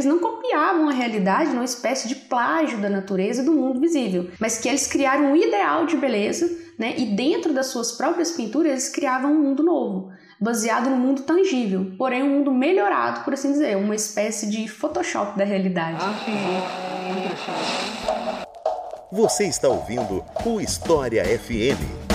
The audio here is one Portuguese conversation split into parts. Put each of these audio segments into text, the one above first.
eles não copiavam a realidade numa espécie de plágio da natureza do mundo visível, mas que eles criaram um ideal de beleza, né? E dentro das suas próprias pinturas eles criavam um mundo novo, baseado no mundo tangível, porém um mundo melhorado, por assim dizer, uma espécie de Photoshop da realidade. Ah, Você está ouvindo o História FM.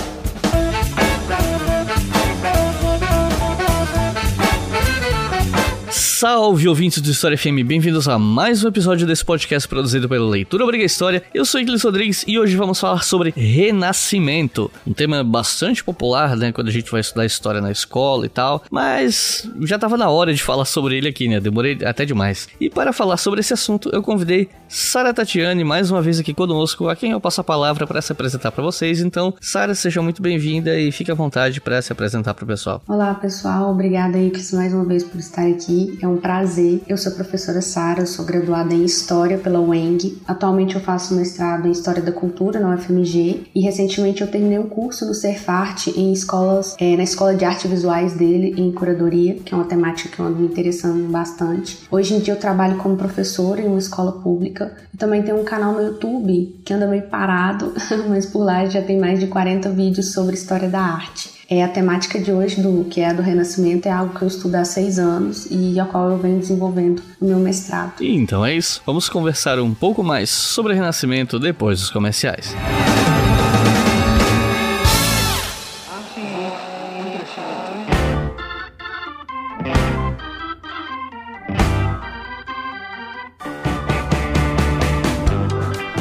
Salve ouvintes do História FM, bem-vindos a mais um episódio desse podcast produzido pela Leitura Obriga História. Eu sou Iglis Rodrigues e hoje vamos falar sobre renascimento, um tema bastante popular, né, quando a gente vai estudar história na escola e tal, mas já tava na hora de falar sobre ele aqui, né? Demorei até demais. E para falar sobre esse assunto, eu convidei Sara Tatiane mais uma vez aqui conosco, a quem eu passo a palavra para se apresentar para vocês. Então, Sara, seja muito bem-vinda e fique à vontade para se apresentar para o pessoal. Olá, pessoal, obrigada aí mais uma vez por estar aqui. É um prazer. Eu sou professora Sara, sou graduada em História pela UENG. Atualmente eu faço mestrado em História da Cultura na UFMG e recentemente eu terminei um curso no Cerfarte em escolas, é, na Escola de Artes Visuais dele em curadoria, que é uma temática que eu ando me interessando bastante. Hoje em dia eu trabalho como professora em uma escola pública e também tenho um canal no YouTube que anda meio parado, mas por lá já tem mais de 40 vídeos sobre história da arte. É a temática de hoje, do que é a do Renascimento, é algo que eu estudo há seis anos e a qual eu venho desenvolvendo no meu mestrado. Então é isso. Vamos conversar um pouco mais sobre o Renascimento depois dos comerciais.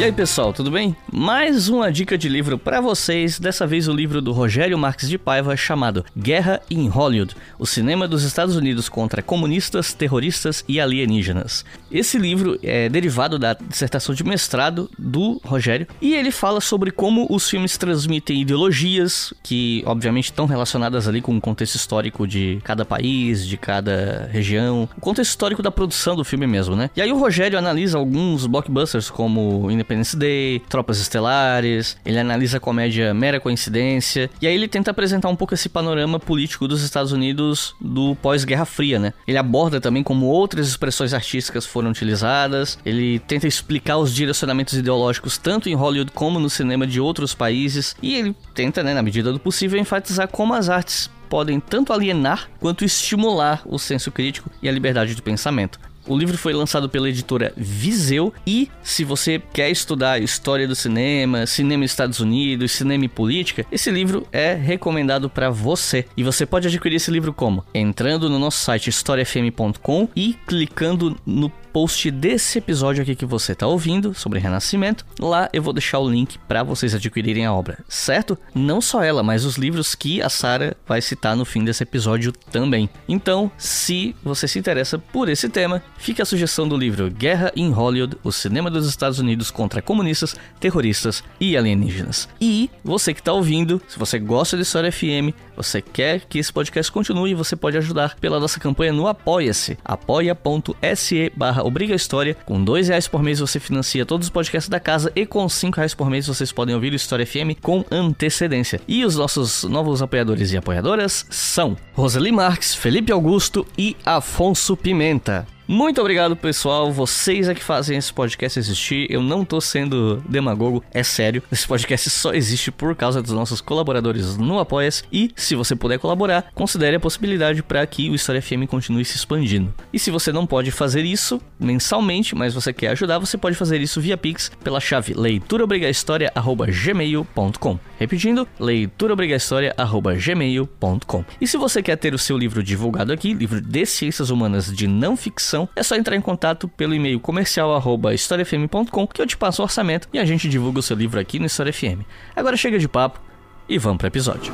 Aí pessoal, tudo bem? Mais uma dica de livro para vocês, dessa vez o livro do Rogério Marques de Paiva chamado Guerra em Hollywood, o cinema dos Estados Unidos contra comunistas, terroristas e alienígenas. Esse livro é derivado da dissertação de mestrado do Rogério e ele fala sobre como os filmes transmitem ideologias que obviamente estão relacionadas ali com o contexto histórico de cada país, de cada região, o contexto histórico da produção do filme mesmo, né? E aí o Rogério analisa alguns blockbusters como Independence Independence Day, Tropas Estelares, ele analisa a comédia Mera Coincidência, e aí ele tenta apresentar um pouco esse panorama político dos Estados Unidos do pós-Guerra Fria, né? Ele aborda também como outras expressões artísticas foram utilizadas, ele tenta explicar os direcionamentos ideológicos tanto em Hollywood como no cinema de outros países, e ele tenta, né, na medida do possível, enfatizar como as artes podem tanto alienar quanto estimular o senso crítico e a liberdade de pensamento. O livro foi lançado pela editora Viseu e se você quer estudar história do cinema, cinema nos Estados Unidos, cinema e política, esse livro é recomendado para você. E você pode adquirir esse livro como? Entrando no nosso site historiafm.com e clicando no post desse episódio aqui que você está ouvindo sobre Renascimento. Lá eu vou deixar o link para vocês adquirirem a obra, certo? Não só ela, mas os livros que a Sara vai citar no fim desse episódio também. Então, se você se interessa por esse tema, fica a sugestão do livro Guerra em Hollywood: O cinema dos Estados Unidos contra comunistas, terroristas e alienígenas. E você que está ouvindo, se você gosta de História FM, você quer que esse podcast continue, você pode ajudar pela nossa campanha no Apoia-se, apoia.se barra Obriga História. Com dois reais por mês você financia todos os podcasts da casa e com cinco reais por mês vocês podem ouvir o História FM com antecedência. E os nossos novos apoiadores e apoiadoras são Roseli Marques, Felipe Augusto e Afonso Pimenta. Muito obrigado, pessoal. Vocês é que fazem esse podcast existir. Eu não tô sendo demagogo, é sério. Esse podcast só existe por causa dos nossos colaboradores no Apoia-se. E se você puder colaborar, considere a possibilidade para que o História FM continue se expandindo. E se você não pode fazer isso mensalmente, mas você quer ajudar, você pode fazer isso via Pix pela chave leituraobrigahistoria@gmail.com. Repetindo, leituraobrigahistoria@gmail.com. E se você quer ter o seu livro divulgado aqui, livro de ciências humanas de não ficção é só entrar em contato pelo e-mail comercial historiafm.com que eu te passo o orçamento e a gente divulga o seu livro aqui no História FM. Agora chega de papo e vamos para o episódio.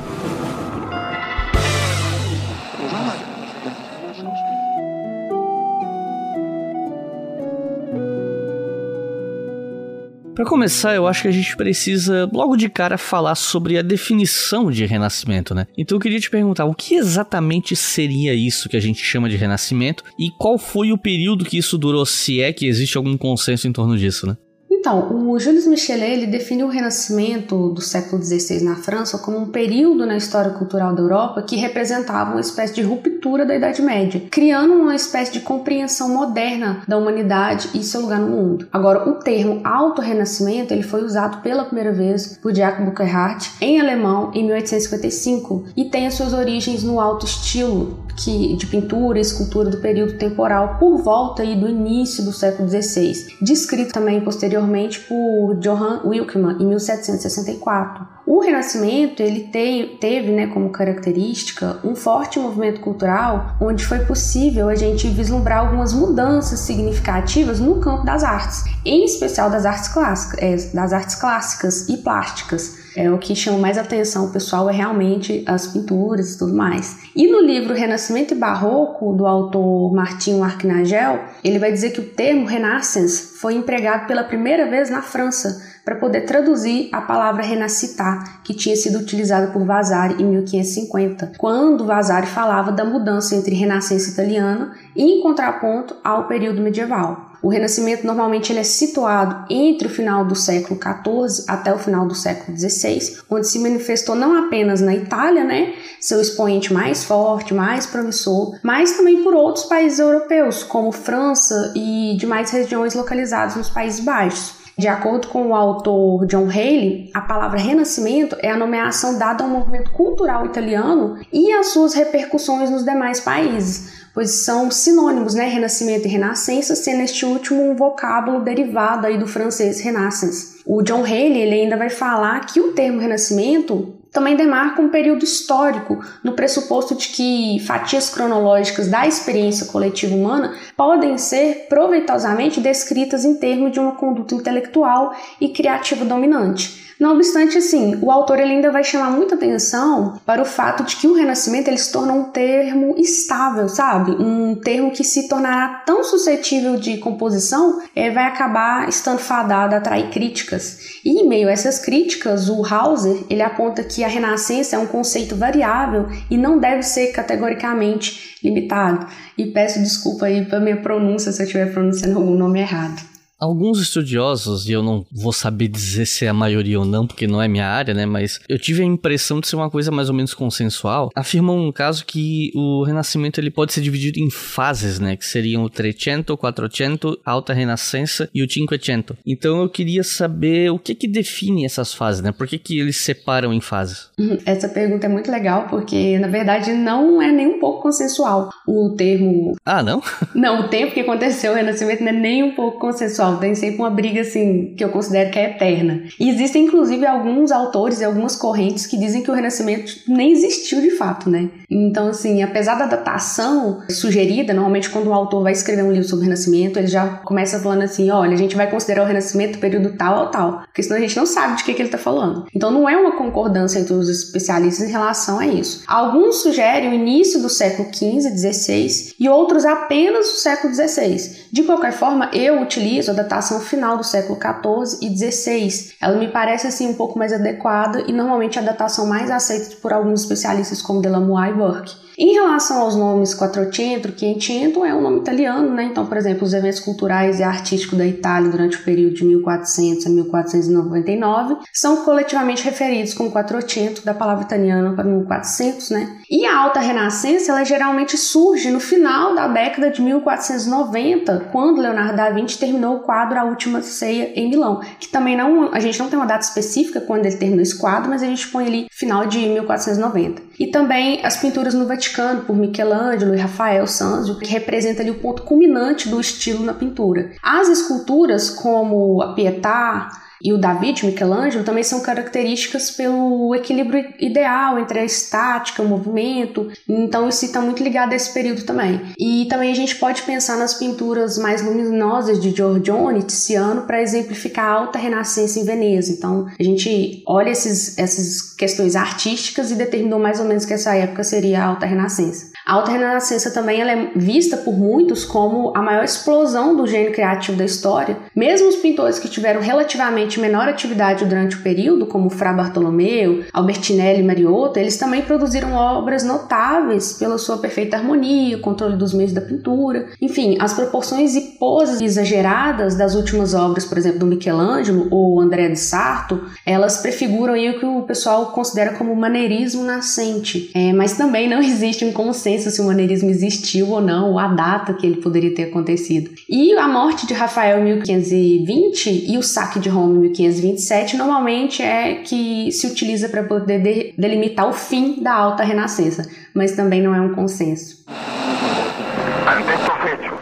Para começar, eu acho que a gente precisa logo de cara falar sobre a definição de renascimento, né? Então eu queria te perguntar, o que exatamente seria isso que a gente chama de renascimento e qual foi o período que isso durou, se é que existe algum consenso em torno disso, né? Então, o Jules Michelet ele define o Renascimento do século XVI na França como um período na história cultural da Europa que representava uma espécie de ruptura da Idade Média, criando uma espécie de compreensão moderna da humanidade e seu lugar no mundo. Agora, o termo auto-renascimento ele foi usado pela primeira vez por Jacob Burckhardt em alemão em 1855 e tem as suas origens no alto estilo que, de pintura e escultura do período temporal por volta aí do início do século XVI, descrito também posteriormente por Johann Wilkman em 1764. O Renascimento ele te, teve né, como característica um forte movimento cultural onde foi possível a gente vislumbrar algumas mudanças significativas no campo das artes, em especial das artes clássicas, é, das artes clássicas e plásticas. É, o que chama mais atenção pessoal é realmente as pinturas e tudo mais. E no livro Renascimento e Barroco, do autor Martinho Arquinagel, ele vai dizer que o termo Renaissance foi empregado pela primeira vez na França para poder traduzir a palavra renacitar, que tinha sido utilizada por Vasari em 1550, quando Vasari falava da mudança entre renascença italiana e em contraponto ao período medieval. O Renascimento normalmente ele é situado entre o final do século XIV até o final do século XVI, onde se manifestou não apenas na Itália, né, seu expoente mais forte, mais promissor, mas também por outros países europeus, como França e demais regiões localizadas nos Países Baixos. De acordo com o autor John Haley, a palavra renascimento é a nomeação dada ao movimento cultural italiano e às suas repercussões nos demais países pois são sinônimos, né? Renascimento e renascença, sendo este último um vocábulo derivado aí do francês renaissance. O John Haley ele ainda vai falar que o termo renascimento também demarca um período histórico, no pressuposto de que fatias cronológicas da experiência coletiva humana podem ser proveitosamente descritas em termos de uma conduta intelectual e criativa dominante. Não obstante, assim, o autor ele ainda vai chamar muita atenção para o fato de que o Renascimento ele se tornou um termo estável, sabe? Um termo que se tornará tão suscetível de composição, é, vai acabar estando fadado a atrair críticas. E em meio a essas críticas, o Hauser ele aponta que a Renascença é um conceito variável e não deve ser categoricamente limitado. E peço desculpa aí pela minha pronúncia se eu estiver pronunciando algum nome errado. Alguns estudiosos, e eu não vou saber dizer se é a maioria ou não, porque não é minha área, né? Mas eu tive a impressão de ser uma coisa mais ou menos consensual. Afirmam um caso que o Renascimento ele pode ser dividido em fases, né? Que seriam o Trecento, o Quattrocento, Alta Renascença e o Cinquecento. Então eu queria saber o que que define essas fases, né? Por que que eles separam em fases? Uhum. Essa pergunta é muito legal, porque na verdade não é nem um pouco consensual o termo. Ah, não? Não, o tempo que aconteceu o Renascimento não é nem um pouco consensual tem sempre uma briga assim que eu considero que é eterna. E existem inclusive alguns autores e algumas correntes que dizem que o Renascimento nem existiu de fato, né? Então assim, apesar da datação sugerida, normalmente quando um autor vai escrever um livro sobre o Renascimento, ele já começa falando assim, olha, a gente vai considerar o Renascimento período tal ou tal, porque senão a gente não sabe de que, que ele está falando. Então não é uma concordância entre os especialistas em relação a isso. Alguns sugerem o início do século XV, XVI e outros apenas o século XVI. De qualquer forma, eu utilizo a datação final do século XIV e XVI. Ela me parece assim um pouco mais adequada e normalmente a datação mais aceita por alguns especialistas como Delamoy e Burke. Em relação aos nomes Quattrocento, Quinhecento é um nome italiano, né? Então, por exemplo, os eventos culturais e artísticos da Itália durante o período de 1400 a 1499 são coletivamente referidos como Quattrocento, da palavra italiana para 1400, né? E a Alta Renascença, ela geralmente surge no final da década de 1490, quando Leonardo da Vinci terminou quadro A Última Ceia em Milão, que também não, a gente não tem uma data específica quando ele terminou esse quadro, mas a gente põe ali final de 1490. E também as pinturas no Vaticano por Michelangelo e Rafael Sanzio, que representa ali o ponto culminante do estilo na pintura. As esculturas como a Pietà, e o David, Michelangelo, também são características pelo equilíbrio ideal entre a estática, o movimento. Então isso está muito ligado a esse período também. E também a gente pode pensar nas pinturas mais luminosas de Giorgione, Tiziano, para exemplificar a alta renascença em Veneza. Então a gente olha esses, essas questões artísticas e determinou mais ou menos que essa época seria a alta renascença. A Alta Renascença também ela é vista por muitos como a maior explosão do gênio criativo da história. Mesmo os pintores que tiveram relativamente menor atividade durante o período, como Fra Bartolomeu, Albertinelli e Mariotto, eles também produziram obras notáveis pela sua perfeita harmonia, controle dos meios da pintura. Enfim, as proporções e poses exageradas das últimas obras, por exemplo, do Michelangelo ou André de Sarto, elas prefiguram o que o pessoal considera como maneirismo nascente. É, mas também não existe um consenso se o maneirismo existiu ou não, ou a data que ele poderia ter acontecido. E a morte de Rafael em 1520 e o saque de Roma 1527 normalmente é que se utiliza para poder de delimitar o fim da alta renascença, mas também não é um consenso. Ante estos hechos,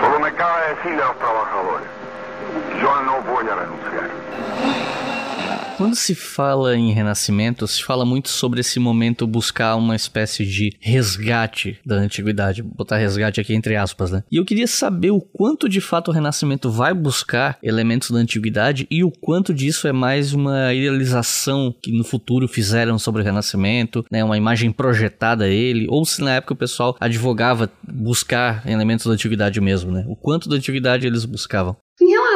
solo me cabe decirle a los trabajadores, yo no voy a renunciar. Quando se fala em renascimento, se fala muito sobre esse momento buscar uma espécie de resgate da antiguidade. Botar resgate aqui entre aspas, né? E eu queria saber o quanto de fato o renascimento vai buscar elementos da antiguidade e o quanto disso é mais uma idealização que no futuro fizeram sobre o renascimento, né? Uma imagem projetada a ele, ou se na época o pessoal advogava buscar elementos da antiguidade mesmo, né? O quanto da antiguidade eles buscavam.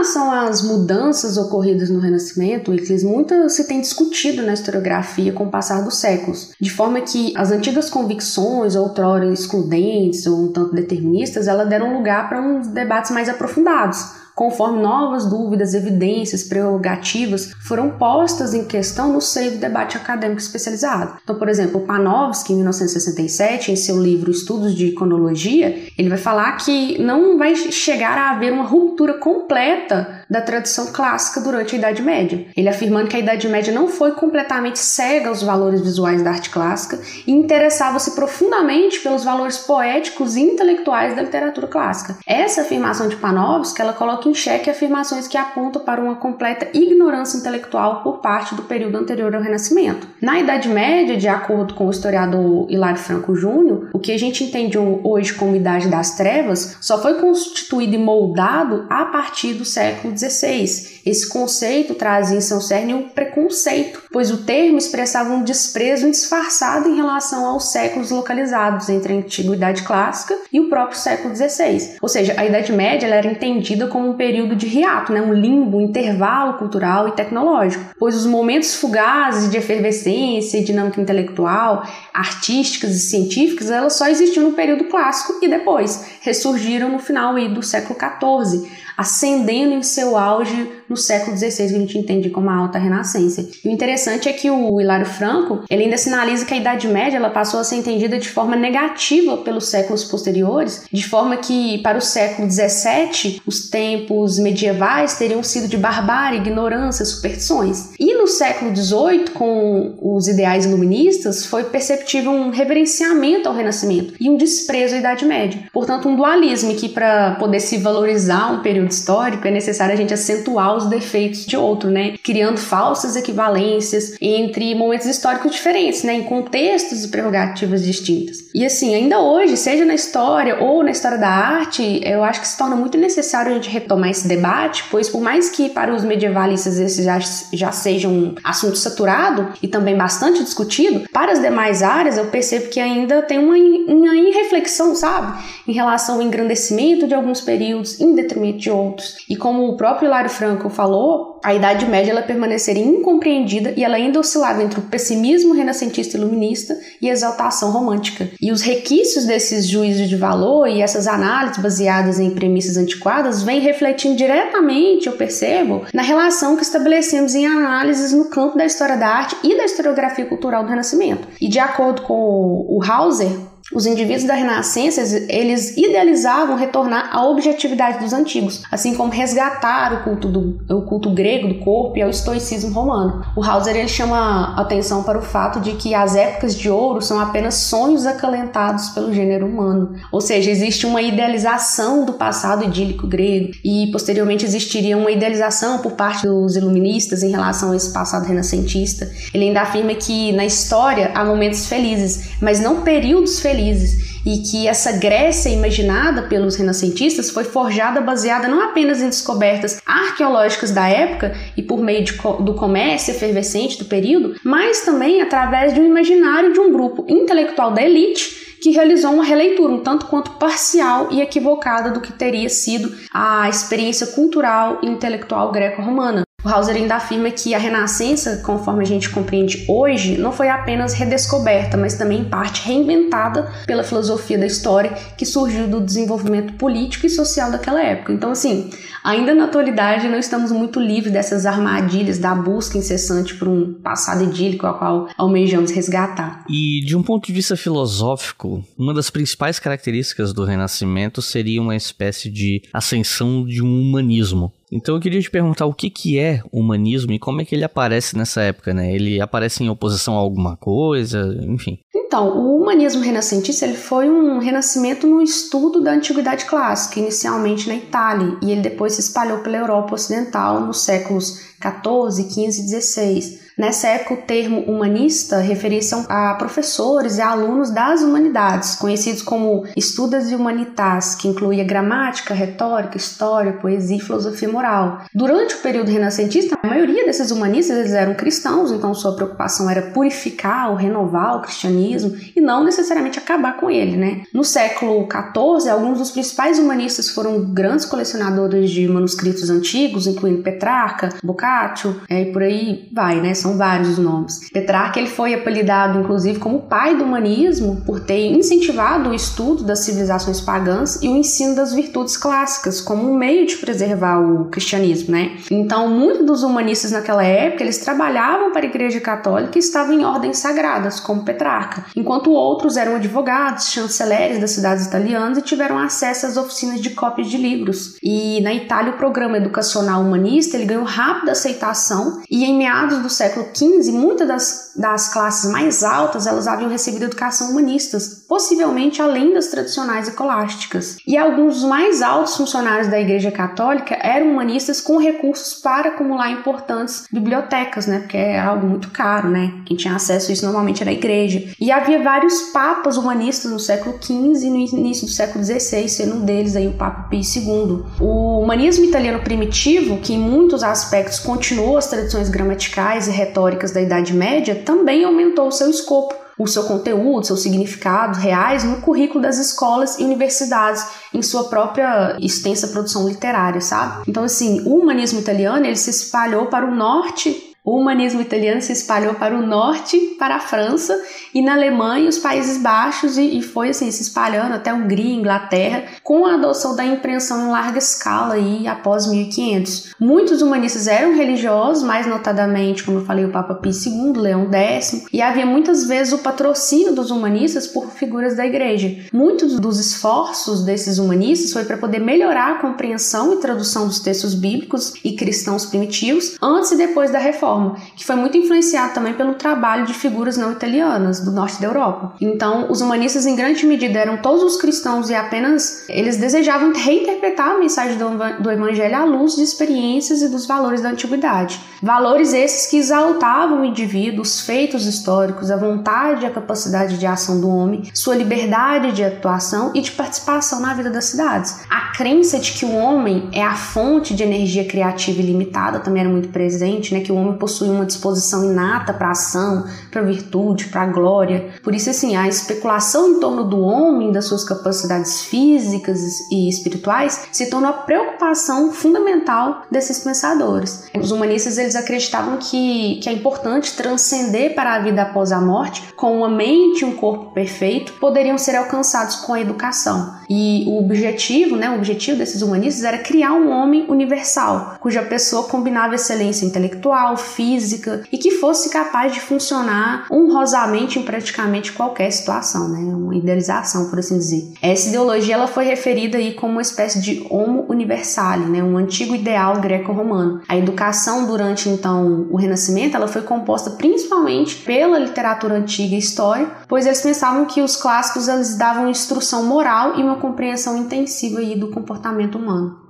Relação às mudanças ocorridas no Renascimento, Euclides, muito se tem discutido na historiografia com o passar dos séculos, de forma que as antigas convicções, outrora excludentes ou um tanto deterministas, elas deram lugar para uns debates mais aprofundados conforme novas dúvidas, evidências, prerrogativas foram postas em questão no seio do debate acadêmico especializado. Então, por exemplo, Panofsky, em 1967, em seu livro Estudos de Iconologia, ele vai falar que não vai chegar a haver uma ruptura completa da tradição clássica durante a Idade Média. Ele afirmando que a Idade Média não foi completamente cega aos valores visuais da arte clássica e interessava-se profundamente pelos valores poéticos e intelectuais da literatura clássica. Essa afirmação de Panofsky, ela coloca em xeque afirmações que apontam para uma completa ignorância intelectual por parte do período anterior ao Renascimento. Na Idade Média, de acordo com o historiador Hilário Franco Júnior, o que a gente entende hoje como Idade das Trevas só foi constituído e moldado a partir do século XVI. Esse conceito trazia em seu cerne um preconceito, pois o termo expressava um desprezo disfarçado em relação aos séculos localizados entre a Antiguidade Clássica e o próprio século XVI. Ou seja, a Idade Média era entendida como um período de hiato, né, um limbo, um intervalo cultural e tecnológico, pois os momentos fugazes de efervescência e dinâmica intelectual, artísticas e científicas, elas só existiam no período clássico e depois ressurgiram no final do século XIV ascendendo em seu auge no século XVI, que a gente entende como a Alta Renascença. E o interessante é que o Hilário Franco, ele ainda sinaliza que a Idade Média ela passou a ser entendida de forma negativa pelos séculos posteriores, de forma que para o século XVII, os tempos medievais teriam sido de barbárie, ignorância, superstições. E no século XVIII, com os ideais iluministas, foi perceptível um reverenciamento ao Renascimento e um desprezo à Idade Média. Portanto, um dualismo que para poder se valorizar um período histórico, é necessário a gente acentuar os defeitos de outro, né? Criando falsas equivalências entre momentos históricos diferentes, né? Em contextos e prerrogativas distintas. E assim, ainda hoje, seja na história ou na história da arte, eu acho que se torna muito necessário a gente retomar esse debate, pois por mais que para os medievalistas esse já, já seja um assunto saturado e também bastante discutido, para as demais áreas eu percebo que ainda tem uma, uma irreflexão, sabe? Em relação ao engrandecimento de alguns períodos em detrimento de outros. E como o próprio Hilário Franco falou, a Idade Média ela permaneceria incompreendida e ela ainda oscilava entre o pessimismo renascentista iluminista e a exaltação romântica. E os requisitos desses juízos de valor e essas análises baseadas em premissas antiquadas vêm refletindo diretamente, eu percebo, na relação que estabelecemos em análises no campo da história da arte e da historiografia cultural do Renascimento. E de acordo com o Hauser, os indivíduos da Renascença, eles idealizavam retornar à objetividade dos antigos, assim como resgatar o culto, do, o culto grego do corpo e ao estoicismo romano. O Hauser ele chama atenção para o fato de que as épocas de ouro são apenas sonhos acalentados pelo gênero humano, ou seja, existe uma idealização do passado idílico grego e posteriormente existiria uma idealização por parte dos iluministas em relação a esse passado renascentista. Ele ainda afirma que na história há momentos felizes, mas não períodos felizes felizes e que essa Grécia imaginada pelos renascentistas foi forjada baseada não apenas em descobertas arqueológicas da época e por meio do comércio efervescente do período, mas também através de um imaginário de um grupo intelectual da elite que realizou uma releitura um tanto quanto parcial e equivocada do que teria sido a experiência cultural e intelectual greco-romana. O Hauser ainda afirma que a Renascença, conforme a gente compreende hoje, não foi apenas redescoberta, mas também em parte reinventada pela filosofia da história que surgiu do desenvolvimento político e social daquela época. Então, assim, ainda na atualidade não estamos muito livres dessas armadilhas da busca incessante por um passado idílico ao qual almejamos resgatar. E de um ponto de vista filosófico, uma das principais características do Renascimento seria uma espécie de ascensão de um humanismo então eu queria te perguntar o que, que é humanismo e como é que ele aparece nessa época, né? Ele aparece em oposição a alguma coisa, enfim. Então, o humanismo renascentista ele foi um renascimento no estudo da antiguidade clássica, inicialmente na Itália, e ele depois se espalhou pela Europa Ocidental nos séculos 14, 15 e 16. Nessa época, o termo humanista referia-se a professores e alunos das humanidades, conhecidos como estudas humanitas, que incluía gramática, retórica, história, poesia e filosofia moral. Durante o período renascentista, a maioria desses humanistas eles eram cristãos, então sua preocupação era purificar ou renovar o cristianismo e não necessariamente acabar com ele, né? No século XIV, alguns dos principais humanistas foram grandes colecionadores de manuscritos antigos, incluindo Petrarca, Boccaccio, é, e por aí vai, né? São são vários os nomes. Petrarca ele foi apelidado inclusive como pai do humanismo por ter incentivado o estudo das civilizações pagãs e o ensino das virtudes clássicas como um meio de preservar o cristianismo, né? Então, muitos dos humanistas naquela época, eles trabalhavam para a Igreja Católica e estavam em ordens sagradas, como Petrarca, enquanto outros eram advogados, chanceleres das cidades italianas e tiveram acesso às oficinas de cópias de livros. E na Itália, o programa educacional humanista ele ganhou rápida aceitação e em meados do século século XV, muitas das, das classes mais altas elas haviam recebido educação humanistas, possivelmente além das tradicionais escolásticas. E alguns dos mais altos funcionários da Igreja Católica eram humanistas com recursos para acumular importantes bibliotecas, né? Porque é algo muito caro, né? Quem tinha acesso a isso normalmente era a Igreja. E havia vários papas humanistas no século XV e no início do século XVI, sendo um deles aí o Papa Pio II. O humanismo italiano primitivo, que em muitos aspectos continuou as tradições gramaticais e retóricas da Idade Média também aumentou o seu escopo, o seu conteúdo, seus significados reais no currículo das escolas e universidades, em sua própria extensa produção literária, sabe? Então, assim, o humanismo italiano ele se espalhou para o norte o humanismo italiano se espalhou para o norte, para a França, e na Alemanha os Países Baixos, e, e foi assim, se espalhando até Hungria, Inglaterra, com a adoção da impressão em larga escala aí, após 1500. Muitos humanistas eram religiosos, mais notadamente, como eu falei, o Papa Pio II, Leão X, e havia muitas vezes o patrocínio dos humanistas por figuras da igreja. Muitos dos esforços desses humanistas foi para poder melhorar a compreensão e tradução dos textos bíblicos e cristãos primitivos antes e depois da reforma forma, que foi muito influenciado também pelo trabalho de figuras não italianas do norte da Europa. Então, os humanistas em grande medida eram todos os cristãos e apenas eles desejavam reinterpretar a mensagem do evangelho à luz de experiências e dos valores da antiguidade. Valores esses que exaltavam o indivíduo, os feitos históricos, a vontade e a capacidade de ação do homem, sua liberdade de atuação e de participação na vida das cidades. A crença de que o homem é a fonte de energia criativa ilimitada também era muito presente, né? Que o homem possui uma disposição inata para ação, para virtude, para glória. Por isso, assim, a especulação em torno do homem, das suas capacidades físicas e espirituais, se tornou a preocupação fundamental desses pensadores. Os humanistas eles acreditavam que, que é importante transcender para a vida após a morte, com uma mente e um corpo perfeito, poderiam ser alcançados com a educação. E o objetivo, né, o objetivo desses humanistas era criar um homem universal, cuja pessoa combinava excelência intelectual, física e que fosse capaz de funcionar honrosamente em praticamente qualquer situação, né? Uma idealização, por assim dizer. Essa ideologia ela foi referida aí como uma espécie de homo universale, né? Um antigo ideal greco-romano. A educação durante então o Renascimento ela foi composta principalmente pela literatura antiga e história, pois eles pensavam que os clássicos eles davam instrução moral e uma compreensão intensiva aí do comportamento humano.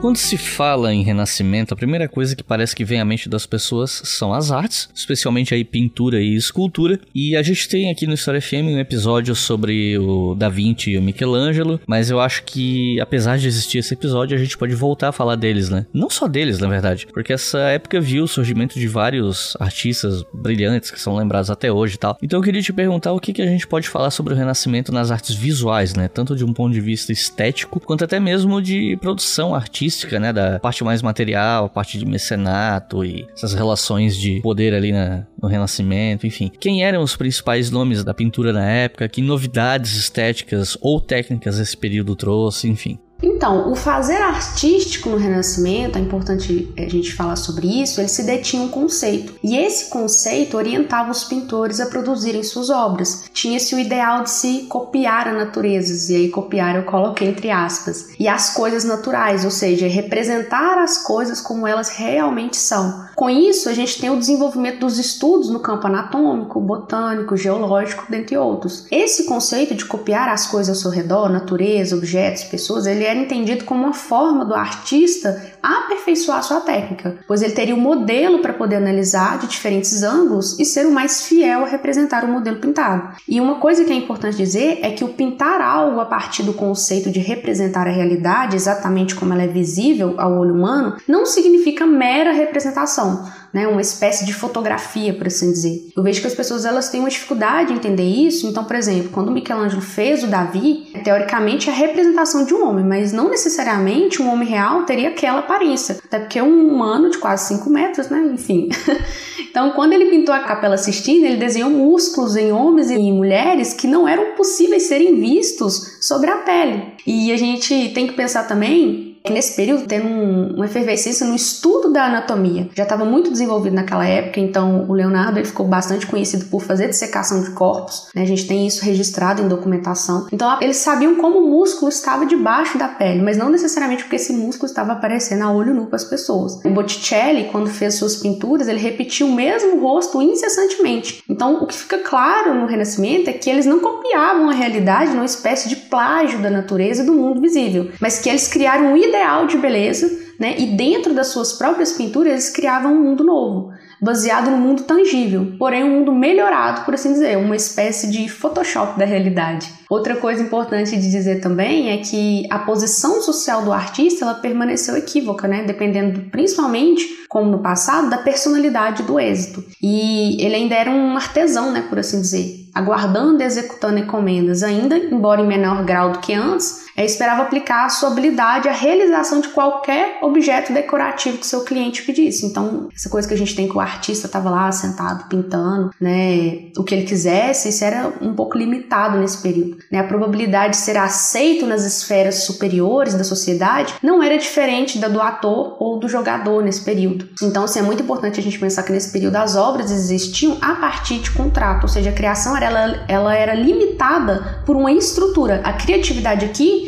Quando se fala em renascimento, a primeira coisa que parece que vem à mente das pessoas são as artes, especialmente aí pintura e escultura. E a gente tem aqui no História FM um episódio sobre o Da Vinci e o Michelangelo, mas eu acho que apesar de existir esse episódio, a gente pode voltar a falar deles, né? Não só deles, na verdade, porque essa época viu o surgimento de vários artistas brilhantes que são lembrados até hoje e tal. Então eu queria te perguntar o que, que a gente pode falar sobre o renascimento nas artes visuais, né? Tanto de um ponto de vista estético, quanto até mesmo de produção artística artística, né? Da parte mais material, a parte de mecenato e essas relações de poder ali na, no Renascimento, enfim. Quem eram os principais nomes da pintura na época? Que novidades estéticas ou técnicas esse período trouxe, enfim. Então, o fazer artístico no Renascimento, é importante a gente falar sobre isso, ele se detinha um conceito. E esse conceito orientava os pintores a produzirem suas obras. Tinha-se o ideal de se copiar a natureza, e aí copiar eu coloquei entre aspas, e as coisas naturais, ou seja, representar as coisas como elas realmente são. Com isso, a gente tem o desenvolvimento dos estudos no campo anatômico, botânico, geológico, dentre outros. Esse conceito de copiar as coisas ao seu redor, natureza, objetos, pessoas, ele era entendido como uma forma do artista aperfeiçoar sua técnica, pois ele teria um modelo para poder analisar de diferentes ângulos e ser o mais fiel a representar o modelo pintado. E uma coisa que é importante dizer é que o pintar algo a partir do conceito de representar a realidade exatamente como ela é visível ao olho humano não significa mera representação, né, uma espécie de fotografia, por assim dizer. Eu vejo que as pessoas elas têm uma dificuldade em entender isso. Então, por exemplo, quando Michelangelo fez o Davi, teoricamente é a representação de um homem, mas não necessariamente um homem real teria aquela aparência, até porque é um humano de quase 5 metros, né? Enfim. então, quando ele pintou a Capela Sistina, ele desenhou músculos em homens e mulheres que não eram possíveis serem vistos sobre a pele. E a gente tem que pensar também nesse período tendo um, uma efervescência no estudo da anatomia. Já estava muito desenvolvido naquela época, então o Leonardo ele ficou bastante conhecido por fazer dissecação de corpos. Né? A gente tem isso registrado em documentação. Então eles sabiam como o músculo estava debaixo da pele, mas não necessariamente porque esse músculo estava aparecendo a olho nu para as pessoas. O Botticelli, quando fez suas pinturas, ele repetiu o mesmo rosto incessantemente. Então o que fica claro no Renascimento é que eles não copiavam a realidade numa espécie de plágio da natureza do mundo visível, mas que eles criaram um ideal ideal de beleza, né? E dentro das suas próprias pinturas eles criavam um mundo novo, baseado no mundo tangível, porém um mundo melhorado, por assim dizer, uma espécie de Photoshop da realidade. Outra coisa importante de dizer também é que a posição social do artista ela permaneceu equívoca, né? Dependendo principalmente, como no passado, da personalidade do êxito. E ele ainda era um artesão, né, por assim dizer, aguardando e executando encomendas, ainda embora em menor grau do que antes, é, esperava aplicar a sua habilidade à realização de qualquer objeto decorativo que seu cliente pedisse. Então, essa coisa que a gente tem que o artista estava lá sentado pintando, né, o que ele quisesse, isso era um pouco limitado nesse período. Né? A probabilidade de ser aceito nas esferas superiores da sociedade não era diferente da do ator ou do jogador nesse período. Então, assim, é muito importante a gente pensar que nesse período as obras existiam a partir de contrato, ou seja, a criação ela, ela era limitada por uma estrutura. A criatividade aqui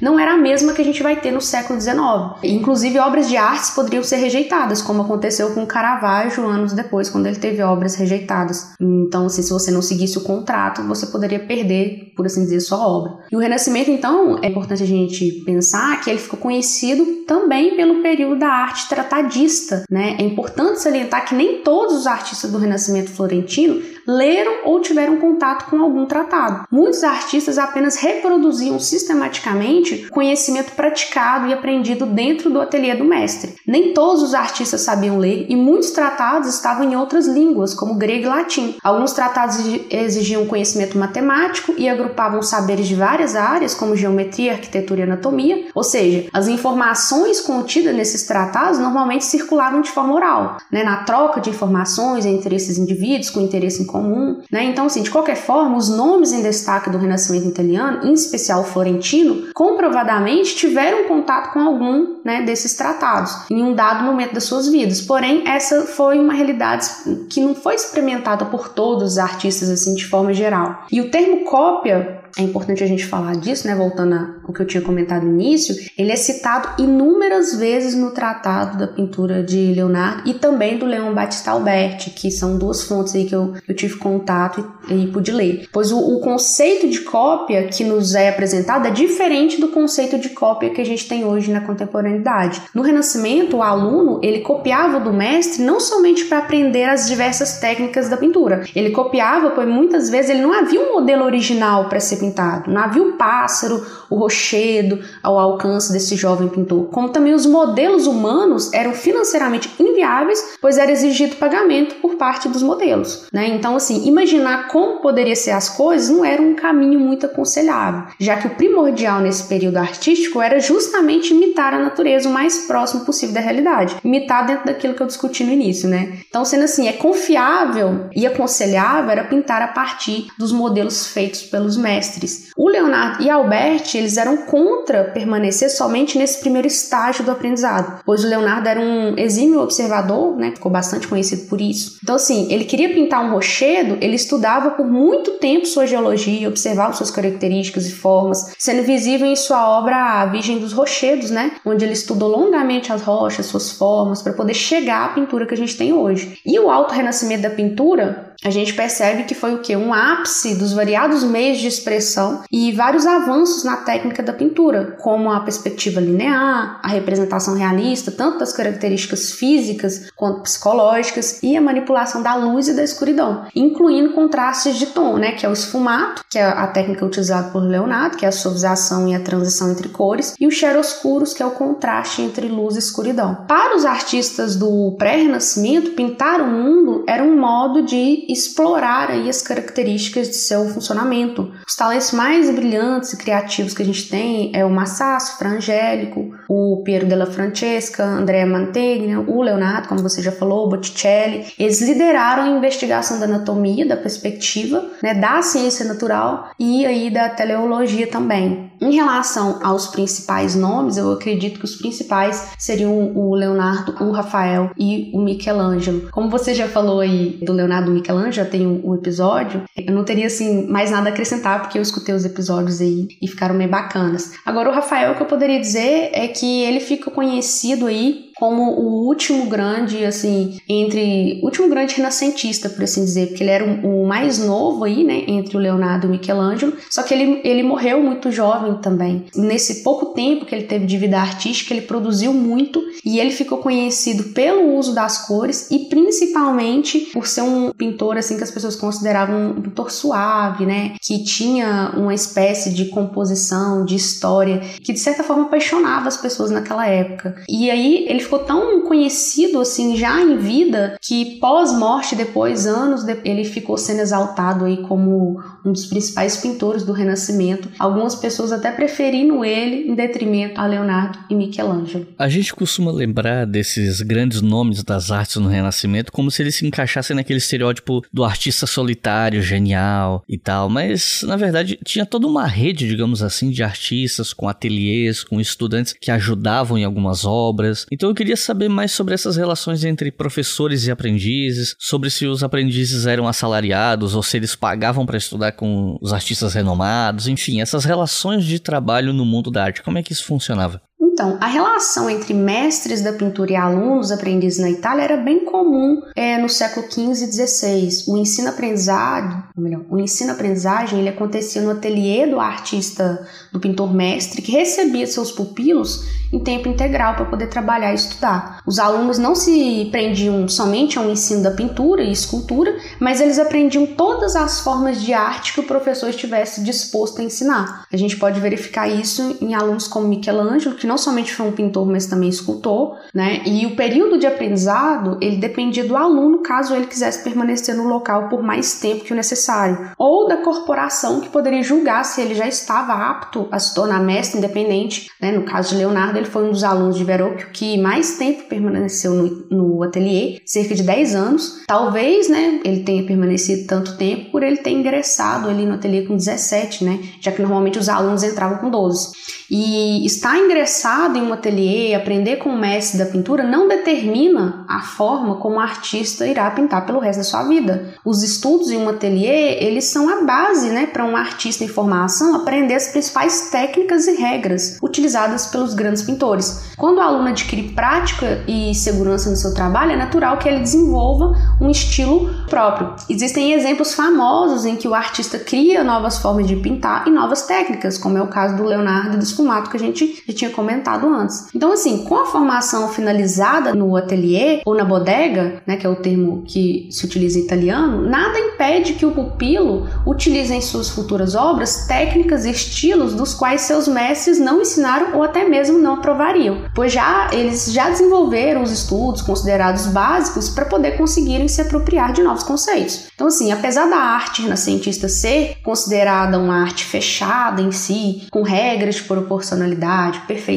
não era a mesma que a gente vai ter no século XIX. Inclusive, obras de artes poderiam ser rejeitadas, como aconteceu com Caravaggio anos depois, quando ele teve obras rejeitadas. Então, assim, se você não seguisse o contrato, você poderia perder, por assim dizer, sua obra. E o Renascimento, então, é importante a gente pensar que ele ficou conhecido também pelo período da arte tratadista, né? É importante salientar que nem todos os artistas do Renascimento florentino leram ou tiveram contato com algum tratado. Muitos artistas apenas reproduziam sistematicamente conhecimento praticado e aprendido dentro do ateliê do mestre. Nem todos os artistas sabiam ler e muitos tratados estavam em outras línguas, como grego e latim. Alguns tratados exigiam conhecimento matemático e agrupavam saberes de várias áreas, como geometria, arquitetura e anatomia, ou seja, as informações contidas nesses tratados normalmente circulavam de forma oral, né, na troca de informações entre esses indivíduos com interesse em comum, né? Então, assim, de qualquer forma, os nomes em destaque do Renascimento italiano, em especial o florentino, comprovadamente tiveram contato com algum né, desses tratados em um dado momento das suas vidas. Porém, essa foi uma realidade que não foi experimentada por todos os artistas assim de forma geral. E o termo cópia é importante a gente falar disso, né? Voltando ao que eu tinha comentado no início, ele é citado inúmeras vezes no tratado da pintura de Leonardo e também do Leão Battista Alberti, que são duas fontes aí que eu, eu tive contato e, e pude ler. Pois o, o, conceito de cópia que nos é apresentado é diferente do conceito de cópia que a gente tem hoje na contemporaneidade. No Renascimento, o aluno ele copiava do mestre não somente para aprender as diversas técnicas da pintura, ele copiava, pois muitas vezes ele não havia um modelo original para ser pintado, não havia o pássaro, o rochedo ao alcance desse jovem pintor, como também os modelos humanos eram financeiramente inviáveis, pois era exigido pagamento por parte dos modelos. Né? Então, assim, imaginar como poderia ser as coisas não era um caminho muito aconselhável, já que o primordial nesse período artístico era justamente imitar a natureza o mais próximo possível da realidade, imitar dentro daquilo que eu discuti no início, né? Então, sendo assim, é confiável e aconselhável era pintar a partir dos modelos feitos pelos mestres. O Leonardo e Albert, eles eram contra permanecer somente nesse primeiro estágio do aprendizado, pois o Leonardo era um exímio observador, né? Ficou bastante conhecido por isso. Então, assim, ele queria pintar um rochedo, ele estudava por muito tempo sua geologia, observava suas características e formas, sendo visível em sua obra A Virgem dos Rochedos, né? Onde ele estudou longamente as rochas, suas formas, para poder chegar à pintura que a gente tem hoje. E o alto renascimento da pintura, a gente percebe que foi o que? Um ápice dos variados meios de expressão e vários avanços na técnica da pintura, como a perspectiva linear, a representação realista, tanto das características físicas quanto psicológicas, e a manipulação da luz e da escuridão, incluindo contrastes de tom, né, que é o esfumato, que é a técnica utilizada por Leonardo, que é a suavização e a transição entre cores, e os chiaroscuros, que é o contraste entre luz e escuridão. Para os artistas do pré-renascimento, pintar o mundo era um modo de explorar aí as características de seu funcionamento. Os talentos mais brilhantes e criativos que a gente tem é o Massasso, Frangélico, o Piero della Francesca, Andrea Mantegna, o Leonardo, como você já falou, Botticelli. Eles lideraram a investigação da anatomia, da perspectiva, né, da ciência natural e aí da teleologia também. Em relação aos principais nomes, eu acredito que os principais seriam o Leonardo, o Rafael e o Michelangelo. Como você já falou aí do Leonardo e Michelangelo, já tem um, episódio, eu não teria assim mais nada a acrescentar porque eu escutei os episódios aí e ficaram bem bacanas. Agora o Rafael, o que eu poderia dizer é que ele fica conhecido aí como o último grande, assim, entre. último grande renascentista, por assim dizer, porque ele era o, mais novo aí, né, entre o Leonardo e o Michelangelo, só que ele, ele morreu muito jovem também. Nesse pouco tempo que ele teve de vida artística, ele produziu muito e ele ficou conhecido pelo uso das cores e principalmente por ser um pintor, assim, que as pessoas consideravam um pintor suave, né, que tinha uma espécie de composição, de história, que de certa forma apaixonava as pessoas naquela época. E aí ele ficou tão conhecido assim já em vida que pós-morte, depois anos, ele ficou sendo exaltado aí como um dos principais pintores do Renascimento. Algumas pessoas até preferindo ele em detrimento a Leonardo e Michelangelo. A gente costuma lembrar desses grandes nomes das artes no Renascimento como se eles se encaixassem naquele estereótipo do artista solitário, genial e tal, mas na verdade tinha toda uma rede, digamos assim, de artistas com ateliês, com estudantes que ajudavam em algumas obras. Então eu queria saber mais sobre essas relações entre professores e aprendizes, sobre se os aprendizes eram assalariados ou se eles pagavam para estudar com os artistas renomados, enfim, essas relações de trabalho no mundo da arte, como é que isso funcionava? Então, a relação entre mestres da pintura e alunos aprendizes na Itália era bem comum é, no século XV e XVI. O ensino-aprendizagem, melhor, o ensino-aprendizagem ele acontecia no ateliê do artista, do pintor mestre, que recebia seus pupilos em tempo integral para poder trabalhar e estudar. Os alunos não se prendiam somente ao ensino da pintura e escultura, mas eles aprendiam todas as formas de arte que o professor estivesse disposto a ensinar. A gente pode verificar isso em alunos como Michelangelo, que não somente foi um pintor, mas também escultor, né? E o período de aprendizado, ele dependia do aluno, caso ele quisesse permanecer no local por mais tempo que o necessário, ou da corporação que poderia julgar se ele já estava apto a se tornar mestre independente, né? No caso de Leonardo, ele foi um dos alunos de Verrocchio que mais tempo permaneceu no, no ateliê, cerca de 10 anos. Talvez, né, ele tenha permanecido tanto tempo por ele ter ingressado ali no ateliê com 17, né? Já que normalmente os alunos entravam com 12. E estar ingressando ingressado em um ateliê, aprender com o mestre da pintura, não determina a forma como o artista irá pintar pelo resto da sua vida. Os estudos em um ateliê, eles são a base né, para um artista em formação aprender as principais técnicas e regras utilizadas pelos grandes pintores. Quando o aluno adquire prática e segurança no seu trabalho, é natural que ele desenvolva um estilo próprio. Existem exemplos famosos em que o artista cria novas formas de pintar e novas técnicas, como é o caso do Leonardo do Sfumato que a gente já tinha comentado antes. Então, assim, com a formação finalizada no ateliê ou na bodega, né, que é o termo que se utiliza em italiano, nada impede que o pupilo utilize em suas futuras obras técnicas e estilos dos quais seus mestres não ensinaram ou até mesmo não aprovariam, pois já eles já desenvolveram os estudos considerados básicos para poder conseguirem se apropriar de novos conceitos. Então, assim, apesar da arte renascentista ser considerada uma arte fechada em si, com regras de proporcionalidade, perfeição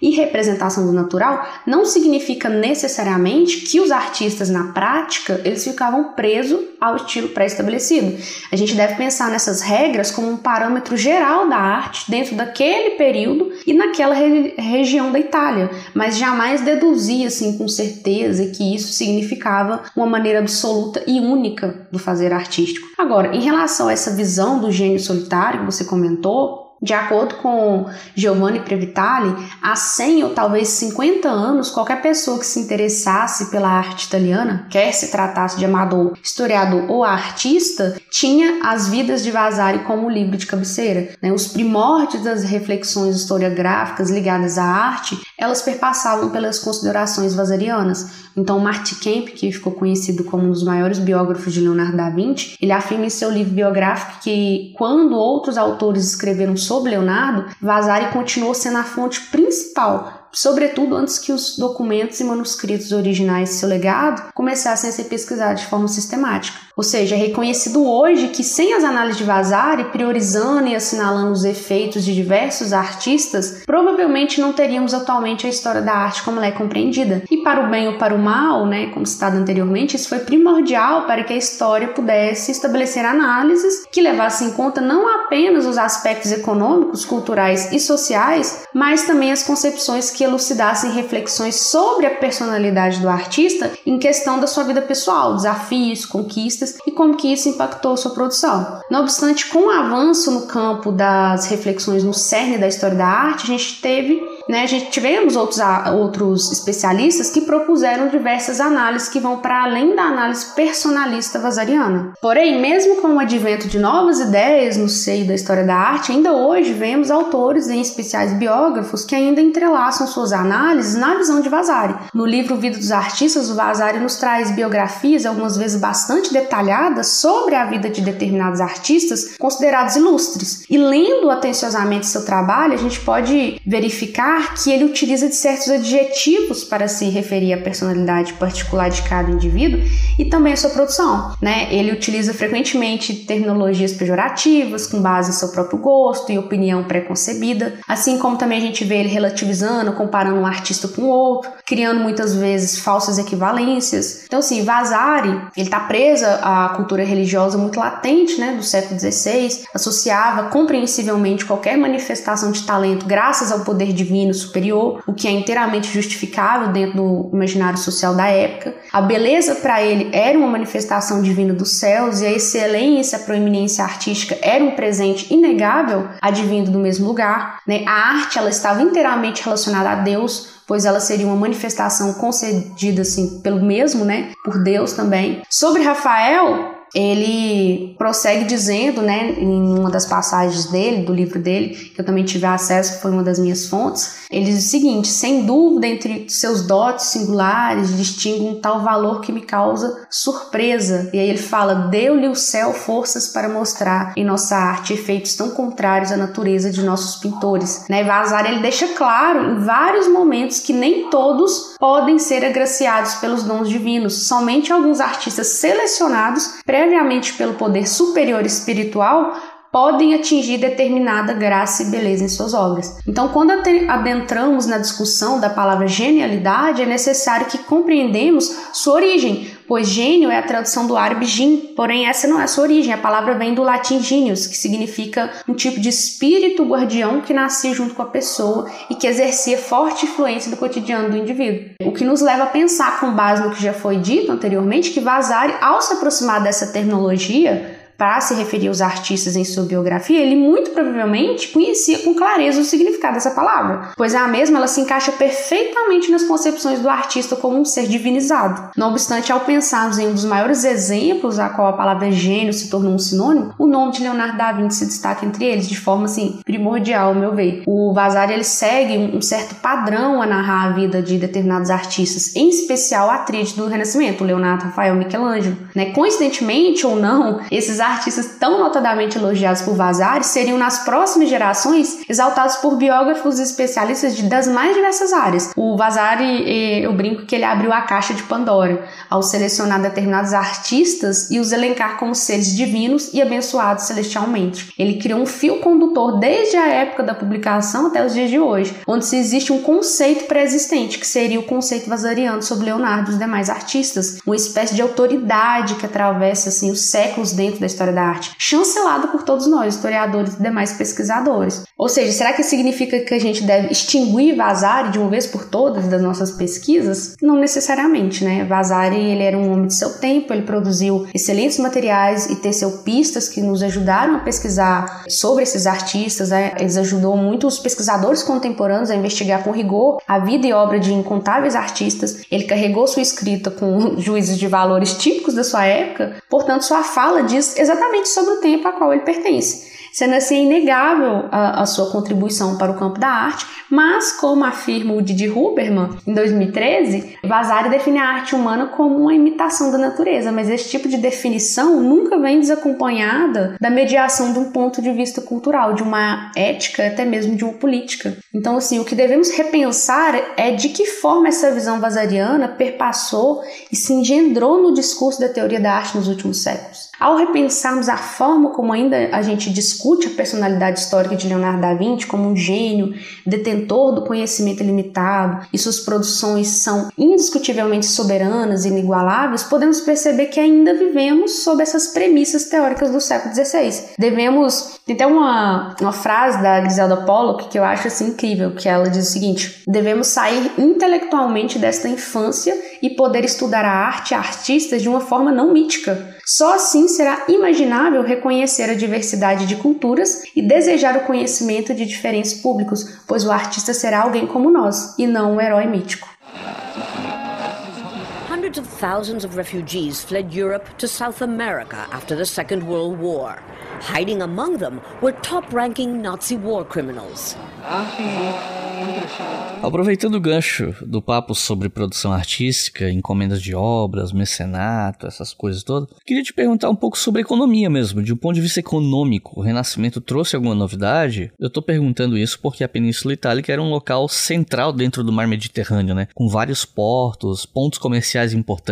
e representação do natural, não significa necessariamente que os artistas na prática eles ficavam presos ao estilo pré-estabelecido. A gente deve pensar nessas regras como um parâmetro geral da arte dentro daquele período e naquela re região da Itália, mas jamais deduzir assim com certeza que isso significava uma maneira absoluta e única do fazer artístico. Agora, em relação a essa visão do gênio solitário que você comentou, de acordo com Giovanni Previtali, há 100 ou talvez 50 anos, qualquer pessoa que se interessasse pela arte italiana, quer se tratasse de amador, historiador ou artista, tinha As Vidas de Vasari como livro de cabeceira. Né? Os primórdios das reflexões historiográficas ligadas à arte, elas perpassavam pelas considerações vasarianas. Então, Marty Kemp, que ficou conhecido como um dos maiores biógrafos de Leonardo da Vinci, ele afirma em seu livro biográfico que quando outros autores escreveram sobre Leonardo, Vasari continuou sendo a fonte principal sobretudo antes que os documentos e manuscritos originais seu legado começassem a ser pesquisados de forma sistemática. Ou seja, é reconhecido hoje que sem as análises de Vasari, priorizando e assinalando os efeitos de diversos artistas, provavelmente não teríamos atualmente a história da arte como ela é compreendida. E para o bem ou para o mal, né, como citado anteriormente, isso foi primordial para que a história pudesse estabelecer análises que levassem em conta não apenas os aspectos econômicos, culturais e sociais, mas também as concepções que elucidassem reflexões sobre a personalidade do artista em questão da sua vida pessoal, desafios, conquistas e como que isso impactou sua produção. Não obstante, com o avanço no campo das reflexões no cerne da história da arte, a gente teve né, a gente tivemos outros, outros especialistas que propuseram diversas análises que vão para além da análise personalista vasariana. Porém, mesmo com o advento de novas ideias no seio da história da arte, ainda hoje vemos autores, em especiais biógrafos, que ainda entrelaçam suas análises na visão de Vasari. No livro Vida dos Artistas, o Vasari nos traz biografias, algumas vezes bastante detalhadas, sobre a vida de determinados artistas considerados ilustres. E lendo atenciosamente seu trabalho, a gente pode verificar que ele utiliza de certos adjetivos para se referir à personalidade particular de cada indivíduo e também a sua produção. Né? Ele utiliza frequentemente terminologias pejorativas com base em seu próprio gosto e opinião preconcebida, assim como também a gente vê ele relativizando, comparando um artista com outro, criando muitas vezes falsas equivalências. Então, assim, Vasari, ele está presa à cultura religiosa muito latente, né, do século XVI, associava compreensivelmente qualquer manifestação de talento graças ao poder divino superior, o que é inteiramente justificável dentro do imaginário social da época. A beleza para ele era uma manifestação divina dos céus e a excelência, a proeminência artística era um presente inegável advindo do mesmo lugar. Né? A arte ela estava inteiramente relacionada a Deus, pois ela seria uma manifestação concedida assim pelo mesmo, né, por Deus também. Sobre Rafael, ele prossegue dizendo, né, em uma das passagens dele, do livro dele, que eu também tive acesso, que foi uma das minhas fontes, ele diz o seguinte: sem dúvida, entre seus dotes singulares, distingue um tal valor que me causa surpresa. E aí ele fala: deu-lhe o céu forças para mostrar em nossa arte efeitos tão contrários à natureza de nossos pintores. Né? Vazar ele deixa claro em vários momentos que nem todos podem ser agraciados pelos dons divinos, somente alguns artistas selecionados previamente pelo poder superior espiritual podem atingir determinada graça e beleza em suas obras. Então, quando adentramos na discussão da palavra genialidade, é necessário que compreendemos sua origem, pois gênio é a tradução do árabe jin, porém essa não é a sua origem, a palavra vem do latim genius, que significa um tipo de espírito guardião que nascia junto com a pessoa e que exercia forte influência no cotidiano do indivíduo. O que nos leva a pensar, com base no que já foi dito anteriormente, que Vasari, ao se aproximar dessa terminologia, para se referir aos artistas em sua biografia, ele muito provavelmente conhecia com clareza o significado dessa palavra, pois a mesma ela se encaixa perfeitamente nas concepções do artista como um ser divinizado. Não obstante, ao pensarmos em um dos maiores exemplos a qual a palavra gênio se tornou um sinônimo, o nome de Leonardo da Vinci se destaca entre eles de forma assim primordial, ao meu ver. O Vasari ele segue um certo padrão a narrar a vida de determinados artistas, em especial a tríade do Renascimento, Leonardo, Rafael, Michelangelo. Né? Coincidentemente ou não, esses artistas tão notadamente elogiados por Vasari seriam nas próximas gerações exaltados por biógrafos e especialistas de, das mais diversas áreas. O Vasari, eu brinco que ele abriu a caixa de Pandora ao selecionar determinados artistas e os elencar como seres divinos e abençoados celestialmente. Ele criou um fio condutor desde a época da publicação até os dias de hoje, onde se existe um conceito pré-existente, que seria o conceito vasariano sobre Leonardo e os demais artistas, uma espécie de autoridade que atravessa assim os séculos dentro da história da arte, chancelado por todos nós, historiadores e demais pesquisadores. Ou seja, será que significa que a gente deve extinguir Vasari de uma vez por todas das nossas pesquisas? Não necessariamente, né? Vasari, ele era um homem de seu tempo, ele produziu excelentes materiais e teceu pistas que nos ajudaram a pesquisar sobre esses artistas, né? Eles ajudou muito os pesquisadores contemporâneos a investigar com rigor a vida e obra de incontáveis artistas. Ele carregou sua escrita com juízes de valores típicos da sua época, portanto, sua fala diz exatamente sobre o tempo a qual ele pertence sendo assim inegável a, a, sua contribuição para o campo da arte, mas, como afirma o Didi Huberman em 2013, Vasari define a arte humana como uma imitação da natureza, mas esse tipo de definição nunca vem desacompanhada da mediação de um ponto de vista cultural, de uma ética, até mesmo de uma política. Então, assim, o que devemos repensar é de que forma essa visão vasariana perpassou e se engendrou no discurso da teoria da arte nos últimos séculos. Ao repensarmos a forma como ainda a gente discute a personalidade histórica de Leonardo da Vinci como um gênio, detentor do conhecimento ilimitado, e suas produções são indiscutivelmente soberanas e inigualáveis, podemos perceber que ainda vivemos sob essas premissas teóricas do século XVI. Devemos. Tem até uma, uma frase da Griselda Pollock que eu acho assim incrível, que ela diz o seguinte: devemos sair intelectualmente desta infância e poder estudar a arte e artistas de uma forma não mítica só assim será imaginável reconhecer a diversidade de culturas e desejar o conhecimento de diferentes públicos, pois o artista será alguém como nós e não um herói mítico. Thousands of refugees fled Europe to South America after the Second World War. Hiding among them were top ranking Nazi war criminals. Aproveitando o gancho do papo sobre produção artística, encomendas de obras, mecenato, essas coisas todas, queria te perguntar um pouco sobre economia mesmo, de um ponto de vista econômico. O Renascimento trouxe alguma novidade? Eu tô perguntando isso porque a Península Itálica era um local central dentro do mar Mediterrâneo, né? Com vários portos, pontos comerciais importantes,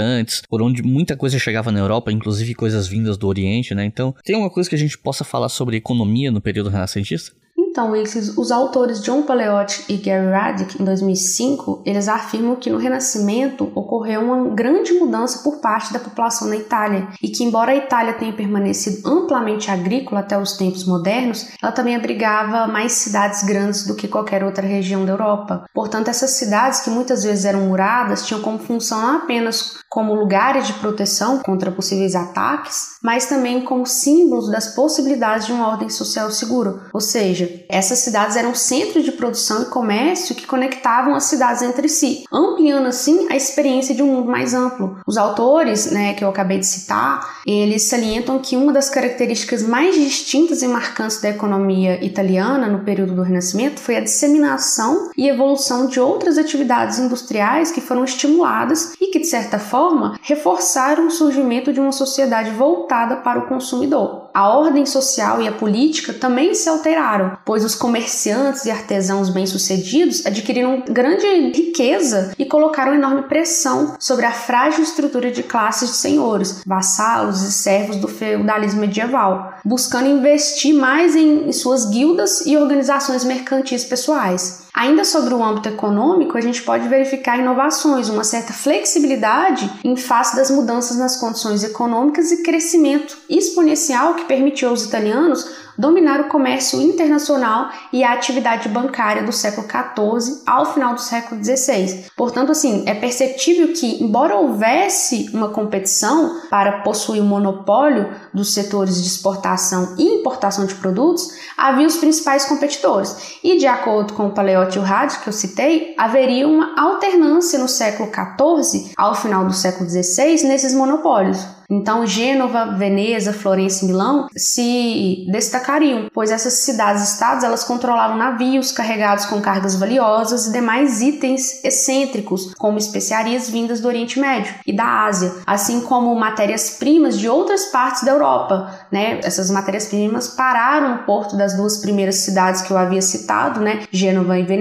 por onde muita coisa chegava na Europa, inclusive coisas vindas do Oriente, né? Então, tem uma coisa que a gente possa falar sobre economia no período renascentista? Então, esses, os autores John Paleotti e Gary Radick, em 2005, eles afirmam que no Renascimento ocorreu uma grande mudança por parte da população na Itália e que, embora a Itália tenha permanecido amplamente agrícola até os tempos modernos, ela também abrigava mais cidades grandes do que qualquer outra região da Europa. Portanto, essas cidades, que muitas vezes eram muradas, tinham como função não apenas como lugares de proteção contra possíveis ataques, mas também como símbolos das possibilidades de uma ordem social segura. Ou seja, essas cidades eram centros de produção e comércio que conectavam as cidades entre si, ampliando assim a experiência de um mundo mais amplo. Os autores, né, que eu acabei de citar, eles salientam que uma das características mais distintas e marcantes da economia italiana no período do Renascimento foi a disseminação e evolução de outras atividades industriais que foram estimuladas e que de certa forma reforçaram o surgimento de uma sociedade voltada para o consumidor. A ordem social e a política também se alteraram, pois os comerciantes e artesãos bem-sucedidos adquiriram grande riqueza e colocaram enorme pressão sobre a frágil estrutura de classes de senhores, vassalos e servos do feudalismo medieval, buscando investir mais em suas guildas e organizações mercantis pessoais. Ainda sobre o âmbito econômico, a gente pode verificar inovações, uma certa flexibilidade em face das mudanças nas condições econômicas e crescimento exponencial que permitiu aos italianos dominar o comércio internacional e a atividade bancária do século XIV ao final do século XVI. Portanto, assim, é perceptível que, embora houvesse uma competição para possuir o monopólio dos setores de exportação e importação de produtos, havia os principais competidores. E, de acordo com o Paleotti o Rádio, que eu citei, haveria uma alternância no século XIV ao final do século XVI nesses monopólios. Então, Gênova, Veneza, Florença e Milão se destacariam, pois essas cidades-estados elas controlavam navios carregados com cargas valiosas e demais itens excêntricos, como especiarias vindas do Oriente Médio e da Ásia, assim como matérias-primas de outras partes da Europa. Né? Essas matérias-primas pararam no porto das duas primeiras cidades que eu havia citado, né? Gênova e Veneza,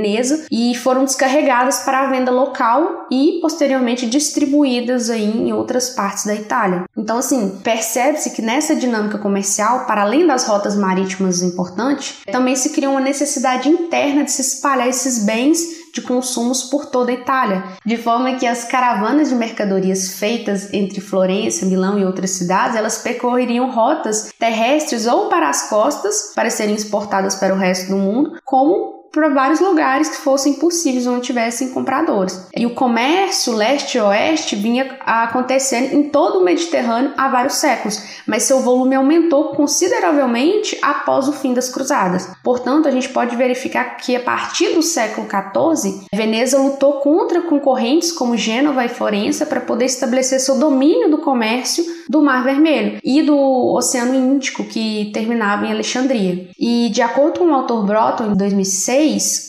e foram descarregadas para a venda local e posteriormente distribuídas aí em outras partes da Itália. Então, assim, percebe-se que nessa dinâmica comercial, para além das rotas marítimas importantes, também se cria uma necessidade interna de se espalhar esses bens de consumos por toda a Itália, de forma que as caravanas de mercadorias feitas entre Florença, Milão e outras cidades, elas percorreriam rotas terrestres ou para as costas para serem exportadas para o resto do mundo, como para vários lugares que fossem possíveis onde tivessem compradores. E o comércio leste-oeste vinha acontecendo em todo o Mediterrâneo há vários séculos, mas seu volume aumentou consideravelmente após o fim das cruzadas. Portanto, a gente pode verificar que a partir do século XIV, Veneza lutou contra concorrentes como Gênova e Florença para poder estabelecer seu domínio do comércio do Mar Vermelho e do Oceano Índico, que terminava em Alexandria. E de acordo com o autor Broton, em 2006,